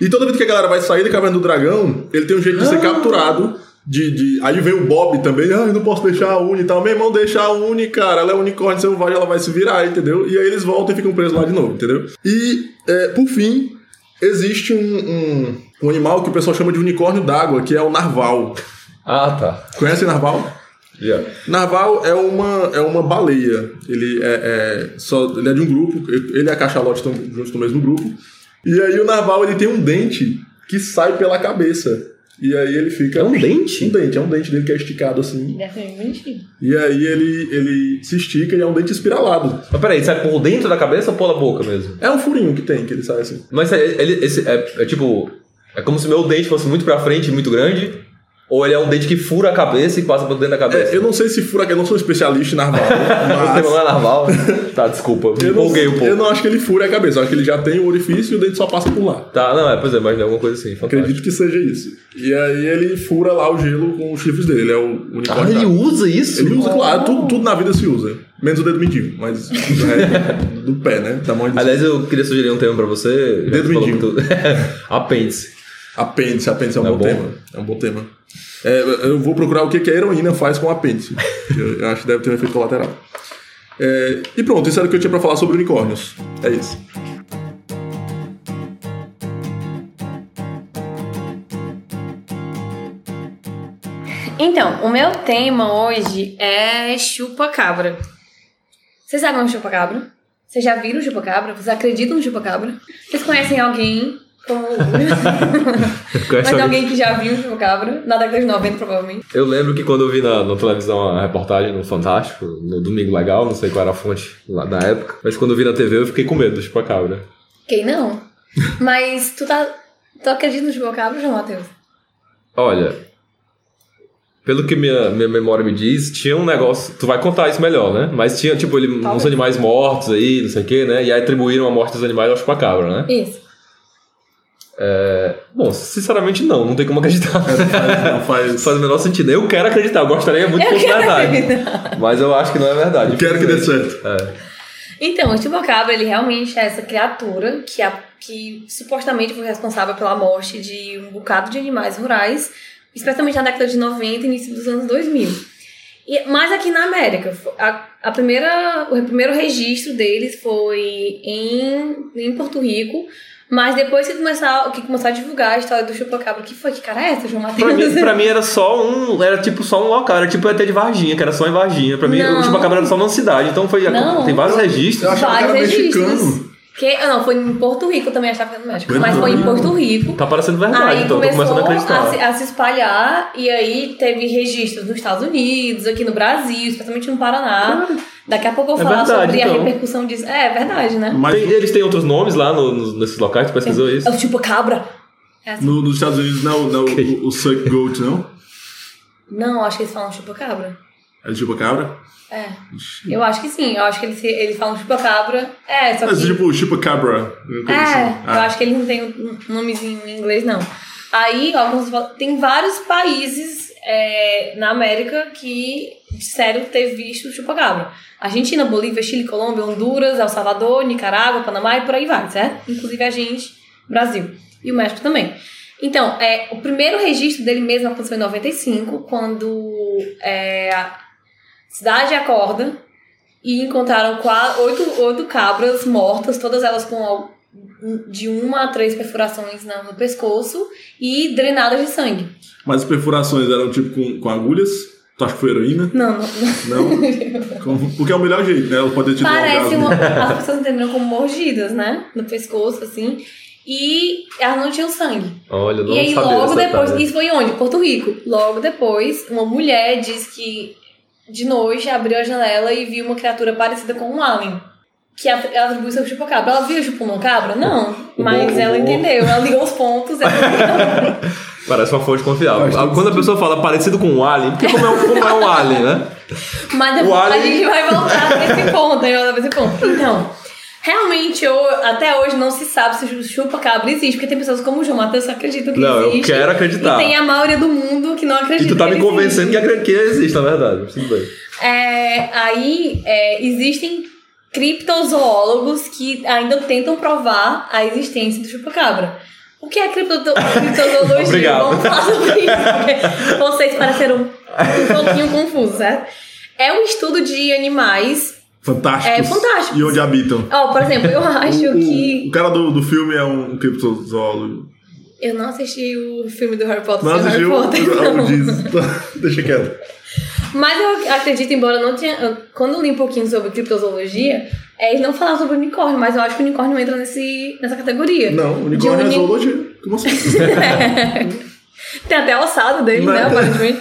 E toda vez que a galera vai sair da Caverna do Dragão, ele tem um jeito de ser capturado. De, de- Aí vem o Bob também, ah, eu não posso deixar a Uni e tal. Meu irmão, deixa a Uni, cara. Ela é um unicórnio selvagem, ela vai se virar, entendeu? E aí eles voltam e ficam presos lá de novo, entendeu? E, é, por fim, existe um, um, um animal que o pessoal chama de unicórnio d'água, que é o narval. Ah, tá. Conhece narval? Já. Narval é uma, é uma baleia. Ele é, é só, ele é de um grupo, ele e a cachalote estão juntos no mesmo grupo. E aí o narval ele tem um dente que sai pela cabeça. E aí ele fica. É um dente? Um dente, é um dente dele que é esticado assim. Deve ser bonitinho. E aí ele, ele se estica e é um dente espiralado. Mas peraí, sai por dentro da cabeça ou pela boca mesmo? É um furinho que tem, que ele sai assim. Mas é- ele, esse, é, é tipo. É como se meu dente fosse muito pra frente e muito grande. Ou ele é um dente que fura a cabeça e passa por dentro da cabeça? É, eu não sei se fura, eu não sou especialista em narval. Você mas não é narval? tá, desculpa. Me eu, não, empolguei um pouco. eu não acho que ele fura a cabeça, eu acho que ele já tem o orifício e o dente só passa por lá. Tá, não, é, pois é, imaginei alguma coisa assim. Fantástico. Acredito que seja isso. E aí ele fura lá o gelo com os chifres dele. Ele é o Ah, unicórnio. ele da- usa isso? Ele usa, claro, tudo, tudo na vida se usa. Menos o dedo mindinho, mas do pé, né? De Aliás, eu queria sugerir um tema pra você. Dedo você mindinho. muito- Apêndice. Apêndice, apêndice é um É bom, bom? tema. É um bom tema. É, eu vou procurar o que que a heroína faz com o apêndice. eu, eu acho que deve ter um efeito colateral. É, e pronto, isso era o que eu tinha pra falar sobre unicórnios. É isso. Então, o meu tema hoje é chupa-cabra. Vocês sabem o chupa-cabra? Vocês já viram o chupa-cabra? Vocês acreditam no chupa-cabra? Vocês conhecem alguém como... Mas alguém? alguém que já viu o chupa-cabra? Na década de 90, provavelmente. Eu lembro que quando eu vi na, na televisão a reportagem no Fantástico, no Domingo Legal, não sei qual era a fonte lá da época, mas quando eu vi na TV eu fiquei com medo do chupacabra. Quem não? Mas tu tá... Tu acredita no chupa-cabra, João Matheus? Olha, pelo que minha, minha memória me diz, tinha um negócio. Tu vai contar isso melhor, né? Mas tinha, tipo, ele, uns animais mortos aí, não sei o quê, né? E aí atribuíram a morte dos animais ao chupacabra, né? Isso. Bom, sinceramente não, não tem como acreditar. Não faz. Faz o menor sentido. Eu quero acreditar, eu gostaria muito que fosse verdade. Mas eu acho que não é verdade. Quero que dê certo. É. Então, o chupacabra, ele realmente é essa criatura que, a- que supostamente foi responsável pela morte de um bocado de animais rurais, especialmente na década de 90 e início dos anos 2000. E, mas aqui na América, a, a primeira, o primeiro registro deles foi em, em Porto Rico, mas depois que começaram, que começaram a divulgar a história do chupacabra, que foi? Que cara é essa, João Pra Matheus? mim, pra mim era só um. Era tipo só um local, era tipo até de Varginha, que era só em Varginha. Pra mim, Não. o Chupacabra era só numa cidade. Então foi. Não. Tem vários registros. Eu achava que era Vários mexicano. registros. Que, ah, não, foi em Porto Rico, também achava que era no México, mas foi em. Porto Rico. Tá parecendo verdade, Aí então tô começou começando a acreditar. a se, a se espalhar e aí teve registros nos Estados Unidos, aqui no Brasil, especialmente no Paraná. Daqui a pouco eu vou É falar verdade, sobre a então. repercussão disso. É, é verdade, né? Mas Tem- eles têm outros nomes lá no- no- nesses locais, tu pesquisou isso? É o tipo cabra. É assim. no- nos Estados Unidos não, não o, o Suck Goat, não? Não, acho que eles falam chupacabra. É de chupacabra? É. Eu acho que sim, eu acho que eles, eles falam chupacabra. É, só Mas que. tipo chupacabra. É, assim. eu acho que eles não têm um nomezinho em inglês, não. Aí, ó, tem vários países é, na América que disseram ter visto chupacabra. Argentina, Bolívia, Chile, Colômbia, Honduras, El Salvador, Nicarágua, Panamá e por aí vai, certo? Inclusive a gente, Brasil. E o México também. Então, é, o primeiro registro dele mesmo aconteceu em 95, quando é, a cidade acorda e encontraram qua- oito, oito cabras mortas, todas elas com de uma a três perfurações no pescoço e drenadas de sangue. Mas as perfurações eram tipo com, com agulhas? Tu acha que foi heroína? Não, não. Não? Como- Porque é o melhor jeito, né? Ela pode ter tido um Parece orgasmo. uma. As pessoas entenderam como mordidas, né? No pescoço, assim. E elas não tinham sangue. Olha, eu não E aí, sabia logo depois. Isso foi onde? Porto Rico. Logo depois, uma mulher diz que de noite abriu a janela e viu uma criatura parecida com um alien. Que a- ela atribui seu chupacabra. Ela viu o chupacabra? Não. Mas bom, ela bom. entendeu. Ela ligou os pontos. Ela... Parece uma fonte confiável. Quando a pessoa fala parecido com um alien, porque como é um, como é um alien, né? Mas depois O a alien- gente vai voltar nesse ponto, a nesse ponto. Então, realmente, eu, até hoje não se sabe se o chupa-cabra existe, porque tem pessoas como o João Matheus que acreditam que Não, eu existe. quero acreditar. E tem a maioria do mundo que não acredita. E tu tá me convencendo que, existe. acre- que existe, na verdade. Tudo bem. É, aí, é, existem criptozoólogos que ainda tentam provar a existência do chupacabra. O que é cripto criptozoologia? Obrigado. Vamos falar sobre isso, porque vocês pareceram um pouquinho confusos, certo? É um estudo de animais. Fantásticos. É, fantásticos. E onde habitam. Ó, por exemplo, eu acho O, o- que. o cara do, do filme é um criptozoólogo. Eu não assisti o filme do Harry Potter Não sem Harry assistiu Potter. o não. diz. Deixa quieto. Mas eu acredito, embora eu não tenha. Quando eu li um pouquinho sobre criptozoologia, é, eles não falaram sobre unicórnio, mas eu acho que o unicórnio entra nesse, nessa categoria. Não, unicórnio é uni- zoologia. Como assim? Tem até a ossada dele, né? Não. Aparentemente.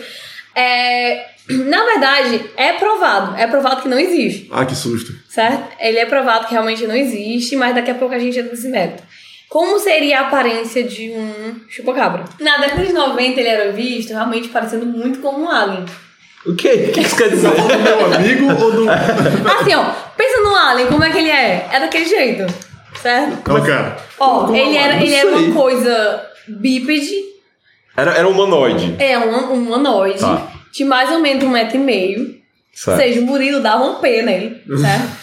É, na verdade, é provado. É provado que não existe, ah, que susto. certo? Ele é provado que realmente não existe, mas daqui a pouco a gente entra nesse mérito. Como seria a aparência de um chupacabra? Na década de 90 ele era visto realmente parecendo muito como um alien. O quê? O que isso quer dizer? Do meu amigo ou do. Assim, ó, pensa no alien, como é que ele é? É daquele jeito, certo? Não, cara. Ó, Como- ele era, Não ele era sei. uma coisa bípede, Era, era um humanoide. é um, um humanoide, Tá. de mais ou menos um metro e meio. Ou Certo. seja, o Murilo dava um P nele, certo?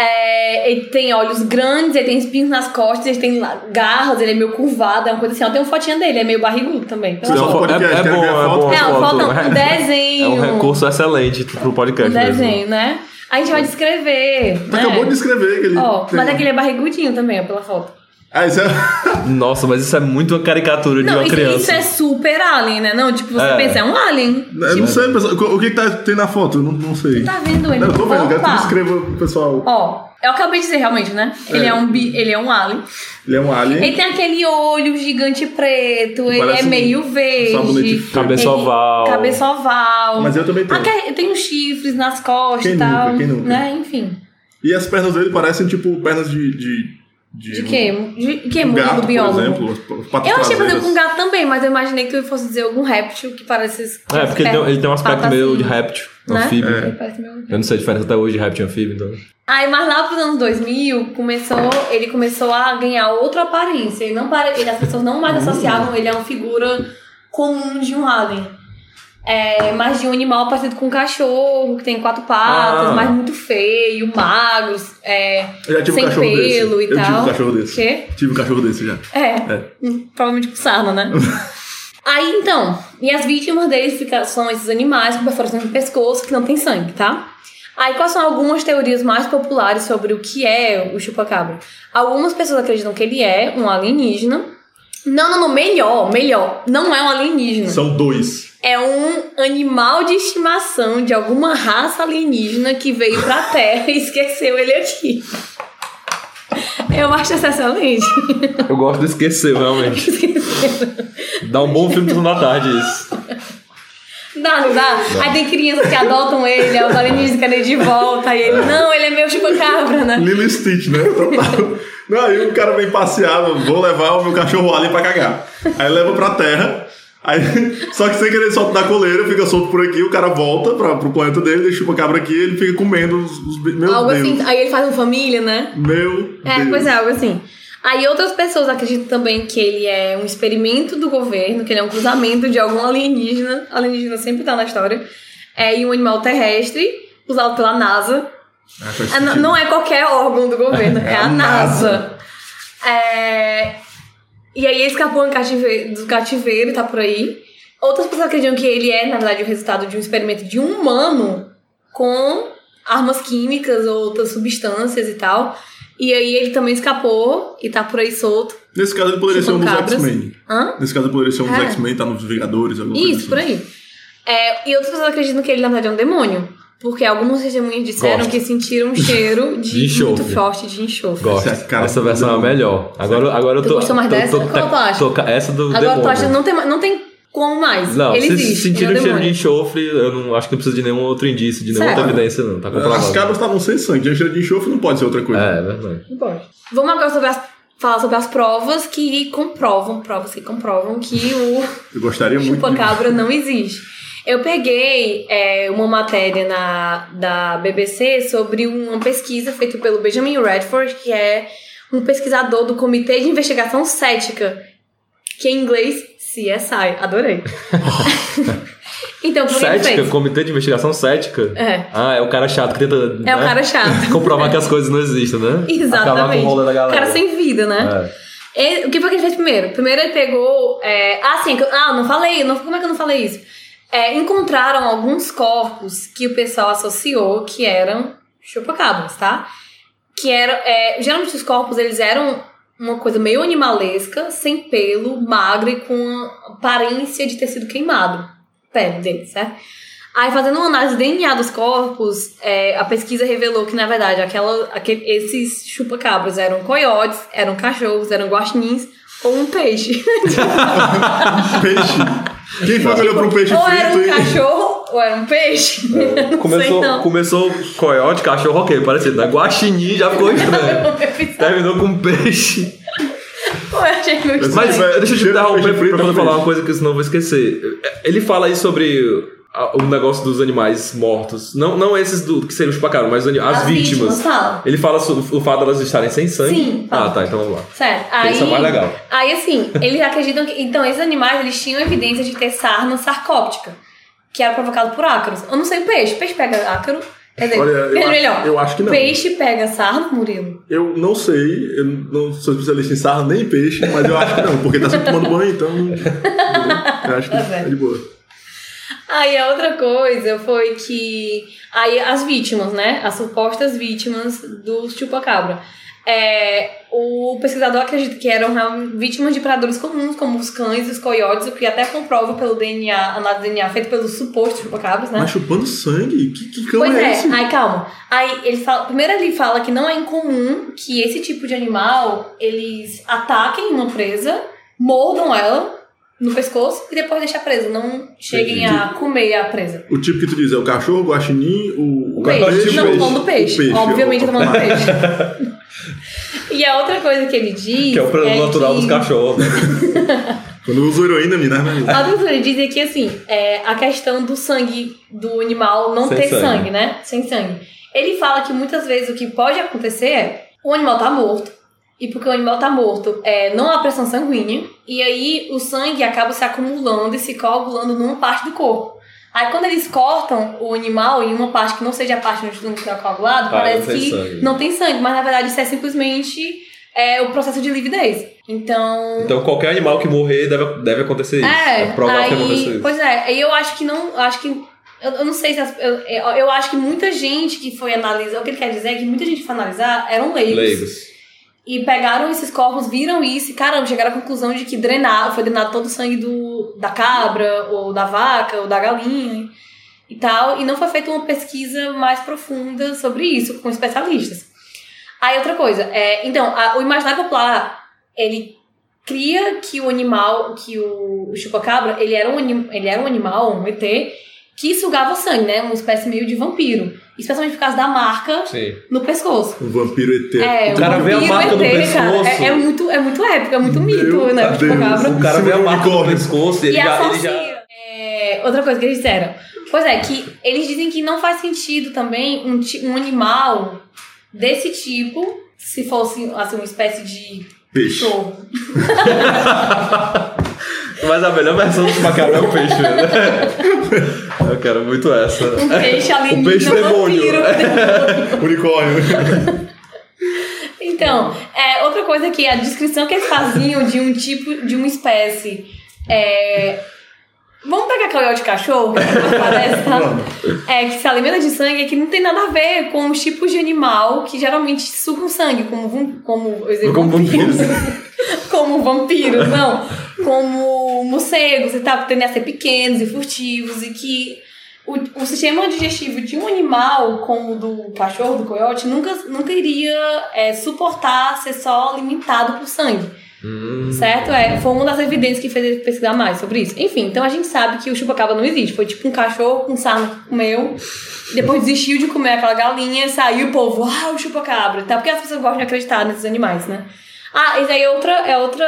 É, ele tem olhos grandes, ele tem espinhos nas costas, ele tem garras, ele é meio curvado, é uma coisa assim. Ó, tem uma fotinha dele, é meio barrigudo também. Então, um podcast, é, é quero bom, é bom. é uma foto. foto, um desenho. É um recurso excelente pro podcast um mesmo. desenho, né? A gente vai descrever. Tu né? acabou de escrever que ele. Ó, tem- mas é que ele é barrigudinho também, ó, pela foto. Ah, isso é. Nossa, mas isso é muito uma caricatura de Não, uma isso, criança. isso é super alien, né? Não, tipo, você É. pensa, é um alien. Eu não sei, pessoal. O que, que tá, tem na foto? Eu não, não sei. Tá vendo ele? Não, eu tô vendo, quero que descreva pro pessoal. Ó, eu acabei de dizer realmente, né? Ele é, um, bi- ele é um alien. Ele é um alien. Ele tem aquele olho gigante preto, ele Parece é um meio verde. sabonete feio. Cabeça ele- oval. Cabeça oval. Mas eu também tenho. Ah, tem uns chifres nas costas Quem e tal. nunca, quem nunca? Né? Enfim. E as pernas dele parecem tipo pernas de. De, De quê? De que Um mundo gato, do por biólogo? exemplo. Eu achei, por exemplo, com gato também, mas eu imaginei que eu fosse dizer algum réptil que parece. É, porque ele tem, ele tem um aspecto meio assim. de réptil. né? Anfíbio. Parece meio- Eu não sei a diferença até hoje de réptil e anfíbio, então. Aí, mas lá pros anos 2000, começou, ele começou a ganhar outra aparência. Ele não pare... ele, as pessoas não mais associavam ele a uma figura comum de um alien. É, mas de um animal parecido com um cachorro, que tem quatro patas, Ah. mas muito feio, magro, é, Eu sem um cachorro desse. pelo e eu tal. tive um cachorro desse. Quê? Tive um cachorro desse já. É, hum, provavelmente com sarna, né? Aí então, e as vítimas deles fica- são esses animais com perfurações no pescoço que não tem sangue, tá? Aí quais são algumas teorias mais populares sobre o que é o chupacabra? Algumas pessoas acreditam que ele é um alienígena. Não, não, não, melhor, melhor. Não é um alienígena. São dois. É um animal de estimação de alguma raça alienígena que veio pra Terra e esqueceu ele aqui. Eu acho isso excelente. Eu gosto de esquecer, realmente. Dá um bom filme de da tarde isso. Dá, não dá? Aí tem crianças que adotam ele, aí os alienígenas querem ele de volta, aí ele, não, ele é meu chupacabra, né? Lilo e Stitch, né? Total. Não, aí o cara vem passear, vou levar o meu cachorro alien pra cagar. Aí leva pra terra. Aí, só que sem querer solta da coleira, fica solto por aqui, o cara volta pra, pro planeta dele, deixa o chupacabra aqui ele fica comendo os. os meu Algo Deus. assim, aí ele faz uma família, né? Meu É, Deus. pois é, algo assim. Aí outras pessoas acreditam também que ele é um experimento do governo, que ele é um cruzamento de algum alienígena, alienígena sempre tá na história, é, e um animal terrestre, usado pela NASA. Ah, É, não é qualquer órgão do governo, é, a NASA. É, e aí ele escapou em cativeiro, do cativeiro e tá por aí. Outras pessoas acreditam que ele é, na verdade, o resultado de um experimento de um humano com armas químicas ou outras substâncias e tal. E aí ele também escapou e tá por aí solto. Nesse caso ele poderia ser um dos. X-Men. Nesse caso ele poderia ser um dos É. X-Men, tá nos Vingadores, alguma coisa Isso, assim. por aí. É, e outras pessoas acreditam que ele, na verdade, é um demônio. Porque algumas testemunhas disseram Gosto. que sentiram um cheiro de, De muito forte de enxofre. Gosto. Essa cara Essa versão é a melhor. Agora, agora eu Tu tô. gostou mais tô- dessa? tô- Qual tu acha? tô- essa do Agora demônio. tu acha que não tem, não tem como mais. Não, ele se existe. sentir ele um é um cheiro de enxofre, eu não acho que não precisa de nenhum outro indício, de nenhuma Sério? outra evidência, não. Tá As comprovado. cabras estavam sem sangue, tinha cheiro de enxofre, não pode ser outra coisa. É, é verdade. Não pode. Vamos agora sobre as- falar sobre as provas que comprovam, provas que comprovam que o Eu gostaria muito. de- chupacabra não existe. Eu peguei é, uma matéria na, da BBC sobre uma pesquisa feita pelo Benjamin Redford, que é um pesquisador do Comitê de Investigação Cética, que em inglês CSI. Adorei. então, por Cética? Comitê de Investigação Cética. É. Ah, é o cara chato que tenta. É o né, cara chato. Comprovar que as coisas não existem, né? Acabar com Exatamente. o rolê da O galera. cara sem vida, né? É. Ele- o que foi que ele fez primeiro? Primeiro ele pegou. é, ah, sim, ah, não falei. Não, como é que eu não falei isso? É, encontraram alguns corpos que o pessoal associou que eram chupacabras, tá? Que eram. é, geralmente os corpos eles eram uma coisa meio animalesca, sem pelo, magro e com aparência de ter sido queimado. Pele deles, certo? Aí, fazendo uma análise do DNA dos corpos, é, a pesquisa revelou que, na verdade, aquela, aquele- esses chupacabras eram coiotes, eram cachorros, eram guaxinins ou um peixe. Peixe. Quem foi que olhou pra um peixe ou era um frito e. cachorro ou era um peixe. Sei, Começou, começou coiote, cachorro, ok, parecido. Da guaxinim já ficou estranho. Terminou com peixe. Eu achei meio Mas estranho. deixa eu te interromper peixe frito pra é um falar uma coisa que senão eu vou esquecer. Ele fala aí sobre o negócio dos animais mortos. Não, não esses do, que seriam os mas as, As vítimas. vítimas, fala. Ele fala sobre o fato de elas estarem sem sangue? Sim, fala. Ah, tá, então vamos lá. Certo. Aí, Isso é mais legal. Aí, assim, eles acreditam que. Então, esses animais eles tinham evidência de ter sarna sarcóptica, que era provocado por ácaros. Eu não sei o peixe. Peixe pega ácaro. Quer dizer, Olha, eu acho- melhor. eu acho que não. Peixe pega sarna, Murilo. Eu não sei, eu não sou especialista em sarra nem em peixe, mas eu acho que não, porque tá sempre tomando banho, então. Eu acho que Tá é de boa. Aí a outra coisa foi que. Aí as vítimas, né? As supostas vítimas do chupacabra. É, o pesquisador acredita que eram vítimas de predadores comuns, como os cães e os coiotes, o que até comprova pelo DNA, análise DNA feita pelos supostos chupacabras, né? Mas chupando sangue? Que, que cão Pois é, é, esse? aí calma. Aí ele fala, primeiro ele fala que não é incomum que esse tipo de animal eles ataquem uma presa, mordam ela no pescoço e depois deixam presa, não cheguem a comer a presa. O tipo que tu diz é o cachorro, o guaxinim, o, O peixe, não, tô falando do o peixe. Obviamente, eu falando do peixe. e a outra coisa que ele diz. Que é o produto é natural que- dos cachorros. né? Quando uso heroína, me dá na A doutora dizem que, assim, é, a questão do sangue do animal não Sem ter sangue. sangue. né? Sem sangue. Ele fala que muitas vezes o que pode acontecer é o animal tá morto, e porque o animal tá morto, é, não há pressão sanguínea, e aí o sangue acaba se acumulando e se coagulando numa parte do corpo. Aí quando eles cortam o animal em uma parte que não seja a parte onde o sangue está coagulado, Ah, parece não que sangue. não tem sangue, mas na verdade isso é simplesmente é, o processo de lividez. Então, Então qualquer animal que morrer deve, deve acontecer isso. é, provável que aconteça aí, isso. pois é, aí eu acho que não, acho que eu, eu não sei se as, eu, eu eu acho que muita gente que foi analisar, o que ele quer dizer é que muita gente que foi analisar eram leigos, Leigos. E pegaram esses corpos, viram isso e caramba, chegaram à conclusão de que drenar, foi drenado todo o sangue do da cabra ou da vaca ou da galinha e tal, e não foi feita uma pesquisa mais profunda sobre isso com especialistas. Aí outra coisa, é, então, a- o imaginário popular, ele cria que o animal, que o, o chupacabra, ele era, um, ele era um animal, um ET, que sugava sangue, né? Uma espécie meio de vampiro. Especialmente por causa da marca Sim. no pescoço. Um vampiro ET. É, O cara vê a vampiro marca no ET, cara, pescoço. É, é muito, é muito épico, é muito mito, Meu né? O Deus. chupacabra. O cara vê a marca no pescoço e ele E já, ele já. É, outra coisa que eles disseram. Pois é, que eles dizem que não faz sentido também um, um animal desse tipo, se fosse assim, uma espécie de Peixe. cachorro. Mas a melhor versão do chupacabra é o peixe, né? Eu quero muito essa. Um peixe alienígena. O peixe demônio. demônio. Unicórnio. Então, é, outra coisa que a descrição que eles faziam de um tipo, de uma espécie. É, vamos pegar cachorro, que mais parece, tá? É, que se alimenta de sangue, é que não tem nada a ver com os tipos de animal que geralmente sugam sangue, como, como, dizer, Como vampiros. vampiros. como vampiros, não. Como morcegos e tal, que tendem a ser pequenos e furtivos, e que o, o sistema digestivo de um animal, como o do cachorro, do coiote, nunca, nunca iria é, suportar ser só alimentado por sangue. Hum. Certo? É, foi uma das evidências que fez ele pesquisar mais sobre isso. Enfim, então a gente sabe que o chupacabra não existe. Foi tipo um cachorro com sarna que comeu, depois desistiu de comer aquela galinha, saiu o povo, ah, o chupacabra. Tá? Porque as pessoas gostam de acreditar nesses animais, né? Ah, isso aí é outra, é outra,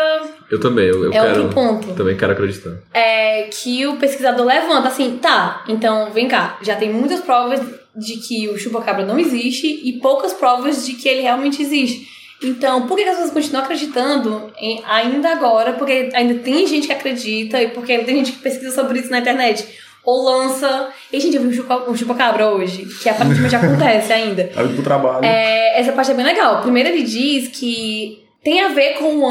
Eu também, eu, eu é quero. outro ponto. Também quero acreditar. É que o pesquisador levanta assim, tá, então vem cá, já tem muitas provas de que o chupacabra não existe e poucas provas de que ele realmente existe. Então, por que as pessoas continuam acreditando em- ainda agora? Porque ainda tem gente que acredita e porque ainda tem gente que pesquisa sobre isso na internet. Ou lança. E, gente, eu vi um, chupa, um chupacabra hoje, que aparentemente acontece ainda. Tá indo pro trabalho. É, essa parte é bem legal. Primeiro ele diz que tem a ver com o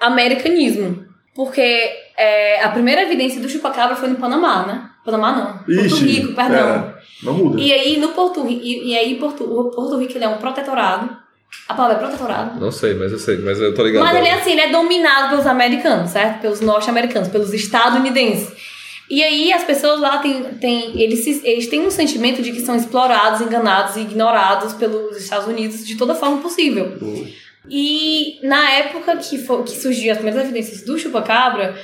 anti-americanismo. Porque é, a primeira evidência do chupacabra foi no Panamá, né? Panamá não. Porto Ixi, Rico, perdão. é, não muda. E aí no Porto Rico, e, e aí Porto, o Porto Rico ele é um protetorado. A palavra é protetorado. Não sei, mas eu sei, mas eu tô ligado. Mas ele é assim, ele é dominado pelos americanos, certo? Pelos norte-americanos, pelos estadunidenses. E aí as pessoas lá têm, têm eles, se- eles têm um sentimento de que são explorados, enganados e ignorados pelos Estados Unidos de toda forma possível. E na época que, fo- que surgiu as primeiras evidências do chupacabra,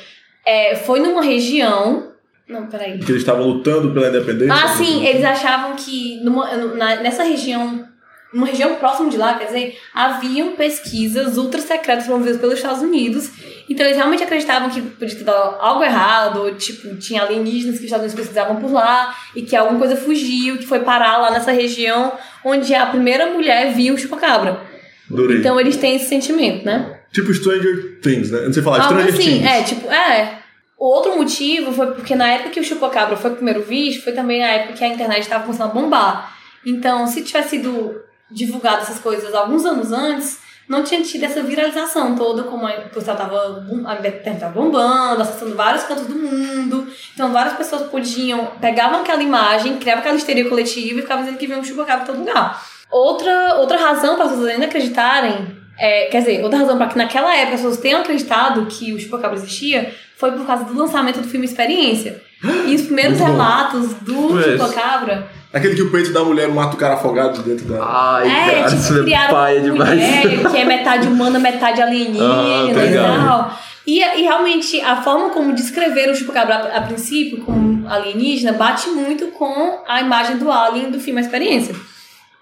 é, foi numa região. Não, peraí. Que eles estavam lutando pela independência. Ah, sim, eles achavam que numa, na- nessa região, numa região próxima de lá, quer dizer, haviam pesquisas ultra secretas promovidas pelos Estados Unidos. Então eles realmente acreditavam que podia ter dado algo errado, ou, tipo, tinha alienígenas que os Estados Unidos pesquisavam por lá, e que alguma coisa fugiu, que foi parar lá nessa região onde a primeira mulher viu o chupacabra. Adorei. Então eles têm esse sentimento, né? Tipo Stranger Things, né? Não sei falar, Stranger assim, Things. é, tipo, é. O outro motivo foi porque na época que o chupacabra foi primeiro visto, foi também na época que a internet estava começando a bombar. Então, se tivesse sido divulgado essas coisas alguns anos antes, não tinha tido essa viralização toda, como a pessoa tava, a internet tava bombando, acessando vários cantos do mundo. Então, várias pessoas podiam, pegavam aquela imagem, criavam aquela histeria coletiva e ficavam dizendo que viam um chupacabra em todo lugar. Outra, outra razão para as pessoas ainda acreditarem, é, quer dizer, outra razão para que naquela época as pessoas tenham acreditado que o chupacabra existia foi por causa do lançamento do filme Experiência. E os primeiros relatos do Conheço. chupacabra Aquele que o peito da mulher mata o cara afogado dentro da. Ai, é, cara, tipo, isso é paia demais. mulher que é metade humana, metade Ah, alienígena tá e tal. E, e realmente a forma como descreveram o chupacabra a, a princípio como alienígena bate muito com a imagem do alien do filme A Experiência.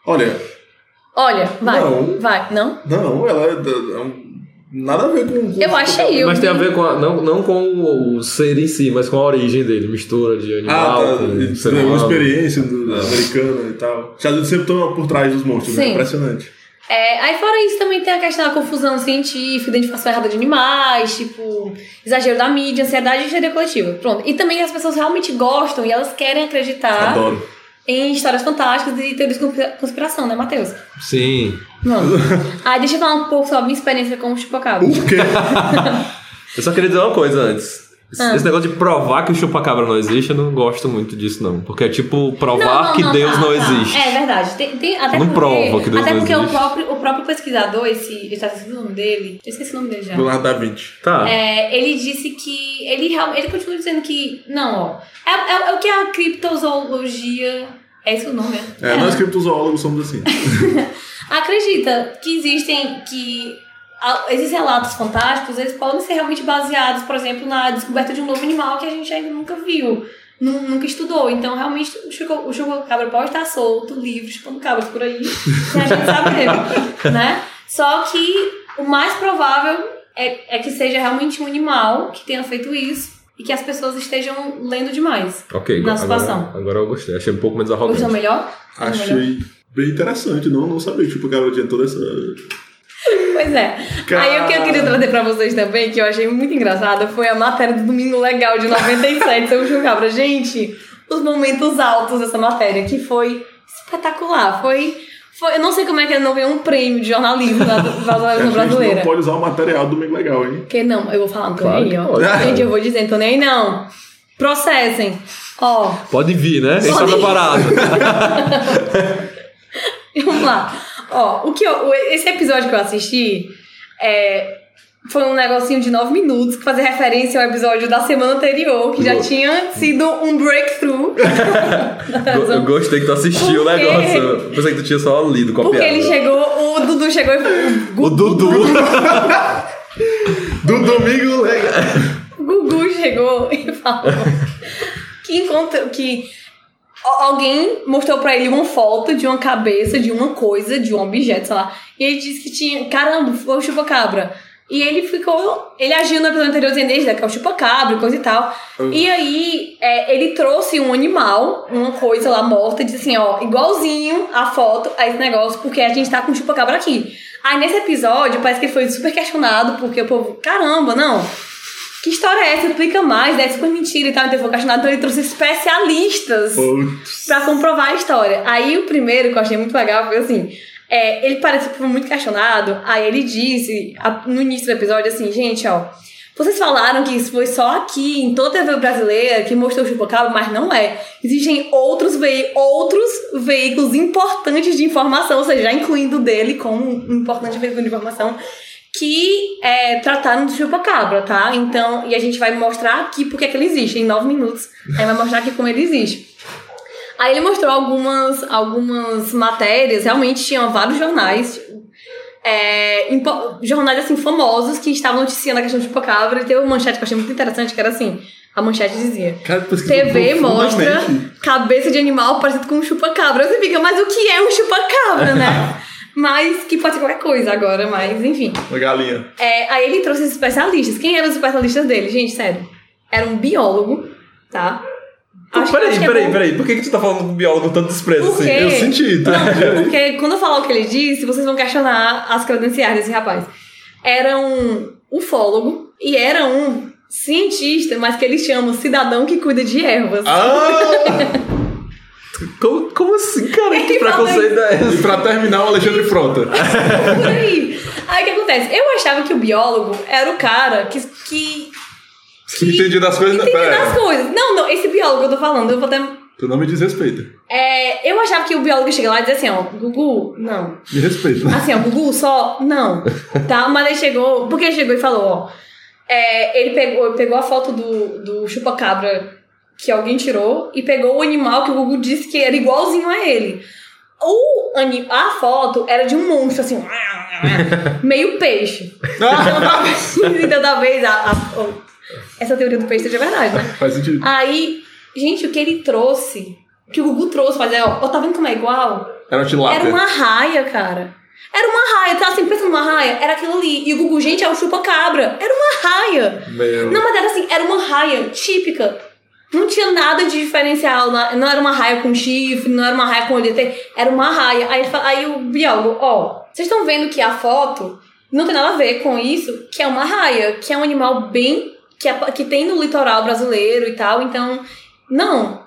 Olha, Olha, vai, Não. vai, não? não, ela é, é um Nada a ver com. com Eu achei. Mas tem a ver com a, não, não com o ser em si, mas com a origem dele. Mistura de Ah, animal tá. com ser humano. experiência do, americana e tal. Os Estados Unidos sempre estão por trás dos monstros, né? Sim. Impressionante. É, aí fora isso também tem a questão da confusão científica, identificação errada de animais, tipo, exagero da mídia, ansiedade e histeria coletiva. Pronto. E também as pessoas realmente gostam e elas querem acreditar Adoro. Em histórias fantásticas e teorias de conspira- conspiração, né, Matheus? Sim. Vamos. Aí deixa eu falar um pouco sobre a minha experiência com o chupacabra. O quê? Eu só queria dizer uma coisa antes. Esse Ah. esse negócio de provar que o chupacabra não existe, eu não gosto muito disso, não. Porque é tipo provar Não, não, que não, Deus tá, não tá. existe. É verdade. Tem, tem- até Não porque, prova que Deus Até não porque o existe. próprio, o próprio pesquisador, esse. Eu já esqueci o nome dele. Eu esqueci o nome dele já. Leonardo da Vinci. Tá. É, ele disse que. Ele, real- ele continua dizendo que. Não, ó. É, é- é o que a criptozoologia. É esse o nome, é? É, nós criptozoólogos somos assim. Acredita que existem. que esses relatos fantásticos eles podem ser realmente baseados, por exemplo, na descoberta de um novo animal que a gente ainda nunca viu. nu- Nunca estudou. Então, realmente, o chupacabra pode estar solto, livre, chupando cabras por aí, sem a gente saber, né? Só que o mais provável é, é que seja realmente um animal que tenha feito isso e que as pessoas estejam lendo demais. Ok, Na agora, situação. agora eu gostei. Achei um pouco menos arrogante. Gostou melhor? Gostou melhor? Achei bem interessante. Não, não sabia que tipo, o cara tinha toda essa. Pois é. Aí o que eu queria trazer pra vocês também, que eu achei muito engraçado, foi a matéria do Domingo Legal de 97 sobre o Chupacabra. Gente, os momentos altos dessa matéria, que foi espetacular. Foi. foi eu não sei como é que ele não ganhou um prêmio de jornalismo da, da, da A gente brasileira. não pode usar o material do Domingo Legal, hein? Porque não, eu vou falar, não tô Claro nem aí, que ó. pode. Gente, eu vou dizer, não tô nem aí, não. Processem. Ó, Pode vir, né? Está Pode vir. preparado. Vamos lá. Ó, o que eu, o- esse episódio que eu assisti é, foi um negocinho de nove minutos que fazia referência ao episódio da semana anterior, que já tinha sido um breakthrough. Eu- gostei que tu assistiu o Por quê? negócio. Eu pensei que tu tinha só lido, copiado. Porque ele chegou, o Dudu chegou e. O Dudu. Do Domingo Legal. O Gugu chegou e falou que encontrou que alguém mostrou pra ele uma foto de uma cabeça, de uma coisa, de um objeto, sei lá. E ele disse que tinha, caramba, foi o chupacabra. E ele ficou, ele agiu no episódio anterior dizendo "Esse daqui é o chupacabra, e coisa e tal. E aí, é, ele trouxe um animal, uma coisa lá morta, e disse assim, ó, igualzinho a foto a esse negócio, porque a gente tá com o chupacabra aqui. Aí nesse episódio, parece que ele foi super questionado, porque o povo, caramba, não, que história é essa? Explica mais, né? É super mentira e tal. Então ele foi questionado, então ele trouxe especialistas Putz. pra comprovar a história. Aí o primeiro que eu achei muito legal foi assim. é, ele parece que foi muito questionado. Aí ele disse no início do episódio assim, gente, ó. Vocês falaram que isso foi só aqui, em toda a TV brasileira, que mostrou o chupacabra, mas não é. Existem outros, vei outros veículos importantes de informação, ou seja, já incluindo o dele como um importante veículo de informação, que é, trataram do chupacabra, tá? Então, e a gente vai mostrar aqui porque é que ele existe, em nove minutos. Aí vai mostrar aqui como ele existe. Aí ele mostrou algumas, algumas matérias, realmente tinham vários jornais, é, jornais assim famosos que estavam noticiando a questão do chupacabra e teve uma manchete que eu achei muito interessante, que era assim, a manchete dizia Cara, TV mostra cabeça de animal parecido com um chupacabra. Você fica, mas o que é um chupacabra, né? mas que pode ser qualquer coisa agora, mas enfim. Uma galinha. É, aí ele trouxe os especialistas. Quem eram os especialistas dele? Gente, sério. Era um biólogo, tá? Acho peraí, acho é peraí, peraí. Por que, que tu tá falando com o biólogo tanto desprezo Por assim? Eu senti, tá? Não, porque quando eu falar o que ele disse, vocês vão questionar as credenciais desse rapaz. Era um ufólogo e era um cientista, mas que eles chamam cidadão que cuida de ervas. Ah! Como, como assim, cara? Que preconceito é esse? e pra terminar, o Alexandre Frota. Por aí. Aí o que acontece? Eu achava que o biólogo era o cara que. que Que entendi das coisas. entende Pera das coisas. Não, não, esse biólogo que eu tô falando, eu vou até. Tu não me desrespeita. É, eu achava que o biólogo chega lá e dizia assim, ó, Gugu, não. Me respeita. Assim, ó, Gugu só, não. Tá? Mas ele chegou. Porque ele chegou e falou, ó. é, ele pegou, pegou a foto do, do chupacabra que alguém tirou e pegou o animal que o Gugu disse que era igualzinho a ele. O, ani- a foto era de um monstro, assim, meio peixe. Então, talvez, então, talvez a, a- essa teoria do peixe seja verdade, né? Faz sentido. Aí, gente, o que ele trouxe, que o Gugu trouxe, mas é, ó, ó, tá vendo como é igual? Era um. Era uma raia, cara. Era uma raia, tava assim, pensando numa raia, era aquilo ali. E o Gugu, gente, é o chupa-cabra. Era uma raia. Meu. Não, mas era assim, era uma raia típica. Não tinha nada de diferencial. Não era uma raia com chifre, não era uma raia com olho. Era uma raia. Aí, aí o biólogo, ó, vocês estão vendo que a foto não tem nada a ver com isso, que é uma raia, que é um animal bem. que, é- que tem no litoral brasileiro e tal, então. Não.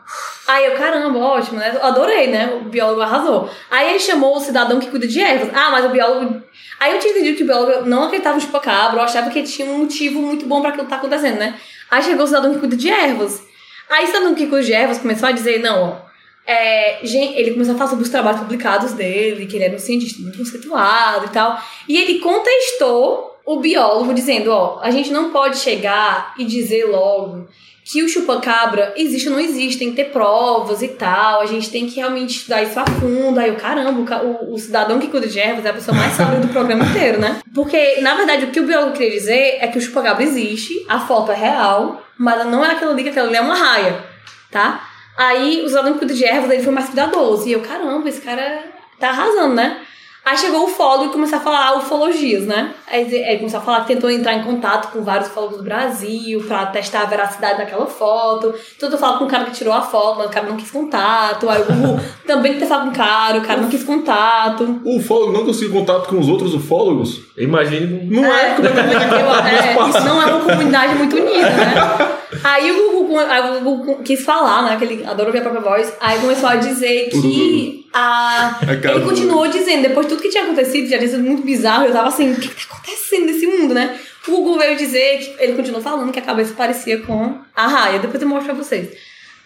Aí eu, caramba, ótimo, né? Adorei, né? O biólogo arrasou. Aí ele chamou o cidadão que cuida de ervas. Ah, mas o biólogo. Aí eu tinha entendido que o biólogo não acreditava no chupacabra, eu achava que tinha um motivo muito bom pra aquilo que tá acontecendo, né? Aí chegou o cidadão que cuida de ervas. Aí o cidadão que cuida de ervas começou a dizer, não, ó. É, ele começou a falar sobre os trabalhos publicados dele, que ele era um cientista muito conceituado e tal. E ele contestou o biólogo, dizendo: Ó, a gente não pode chegar e dizer logo que o chupacabra existe ou não existe, tem que ter provas e tal, a gente tem que realmente estudar isso a fundo. Aí caramba, o, ca- o, o cidadão que cuida de ervas é a pessoa mais sábia do programa inteiro, né? Porque, na verdade, o que o biólogo queria dizer é que o chupacabra existe, a foto é real, mas não é aquela ali, que aquela ali é uma raia, tá? Aí o cidadão que cuida de ervas, ele foi mais cuidadoso. E eu, caramba, esse cara tá arrasando, né? Aí chegou o ufólogo e começou a falar ufologias, né? Aí ele começou a falar que tentou entrar em contato com vários ufólogos do Brasil pra testar a veracidade daquela foto. Tentou falar com o cara que tirou a foto, mas o cara não quis contato. Aí o Gugu também tentou falar com o cara, o cara não quis contato. O ufólogo não conseguiu contato com os outros ufólogos? Imagine. Não é, como é que Eu- é, isso não é uma comunidade muito unida, né? Aí o Gugu, aí o Gugu quis falar, né? Que ele adora ouvir a própria voz. Aí começou a dizer que a. A cara Ele continuou dizendo, depois de tudo que tinha acontecido, já tinha sido muito bizarro, eu tava assim, o que, que tá acontecendo nesse mundo, né? O Gugu veio dizer que ele continuou falando que a cabeça parecia com a raia. Depois eu mostro pra vocês.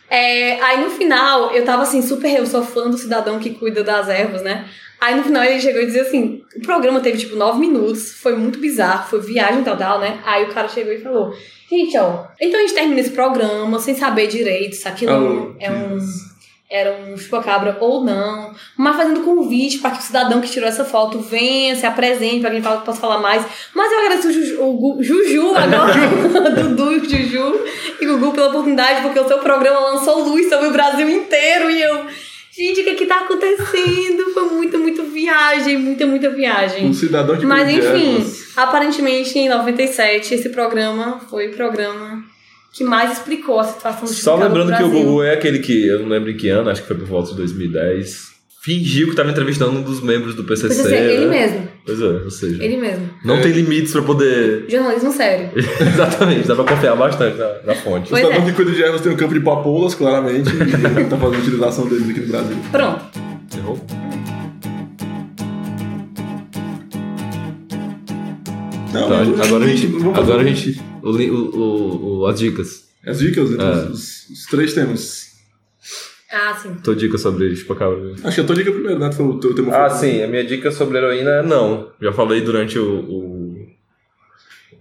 É, aí no final, eu tava assim, super. Eu sou fã do cidadão que cuida das ervas, né? Aí no final ele chegou e disse assim: o programa teve tipo nove minutos, foi muito bizarro, foi viagem total, né? Aí o cara chegou e falou: gente, ó, então a gente termina esse programa sem saber direito se aquilo Oh, é um. Era um chupacabra ou não, mas fazendo convite para que o cidadão que tirou essa foto venha, se apresente, para quem fala, possa falar mais. Mas eu agradeço o Juju, o Juju agora, Dudu e Juju e Gugu pela oportunidade, porque o seu programa lançou luz sobre o Brasil inteiro e eu. Gente, o que é que tá acontecendo? Foi muita, muita viagem, muita, muita viagem. Um cidadão que Mas de enfim, aparentemente em 97 esse programa foi programa que mais explicou a situação do Só lembrando que o. Gugu é aquele que, eu não lembro em que ano, acho que foi por volta de 2010, fingiu que estava entrevistando um dos membros do PCC. Precisa ser ele né? mesmo, Pois é, ou seja, ele mesmo. não tem limites pra poder. Jornalismo sério. Exatamente, dá pra confiar bastante na, na fonte. O Pois cidadão é. que cuida de ervas tem um campo de papoulas, claramente, e ele tá fazendo a utilização deles aqui no Brasil. Pronto. Errou? Não, mas- agora a gente. Agora a gente. O, o, o- as dicas. As dicas, então, É. os, os três temas. Ah, sim. Tua dica sobre chupacabra. Acho que a tua dica primeiro, né? Tu foi o teu tema Ah, sim, a minha dica sobre heroína é não. Já falei durante o. o-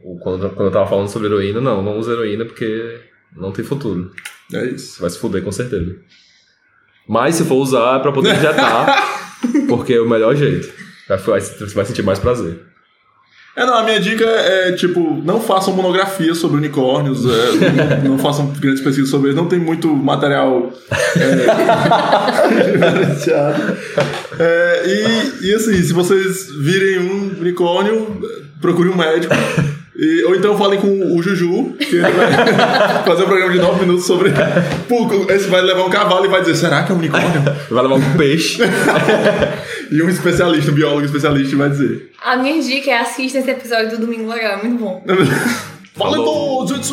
o- quando, quando eu tava falando sobre heroína, não, não usa heroína porque não tem futuro. É isso. Você vai se fuder com certeza. Mas se for usar é pra poder injetar, porque é o melhor jeito. Vai- vai- Você vai sentir mais prazer. É, não, a minha dica é, tipo, não façam monografia sobre unicórnios, é, não, não façam grandes pesquisas sobre eles, não tem muito material é, diferenciado. É, e, e assim, se vocês virem um unicórnio, procure um médico. E- ou então falem com o Juju, que ele vai fazer um programa de 9 minutos sobre. Pô, esse vai levar um cavalo e vai dizer: será que é um unicórnio? Vai levar um peixe. E um especialista, um biólogo especialista, vai dizer: A minha dica é assista esse episódio do Domingo Legal, é muito bom. Valeu, gente!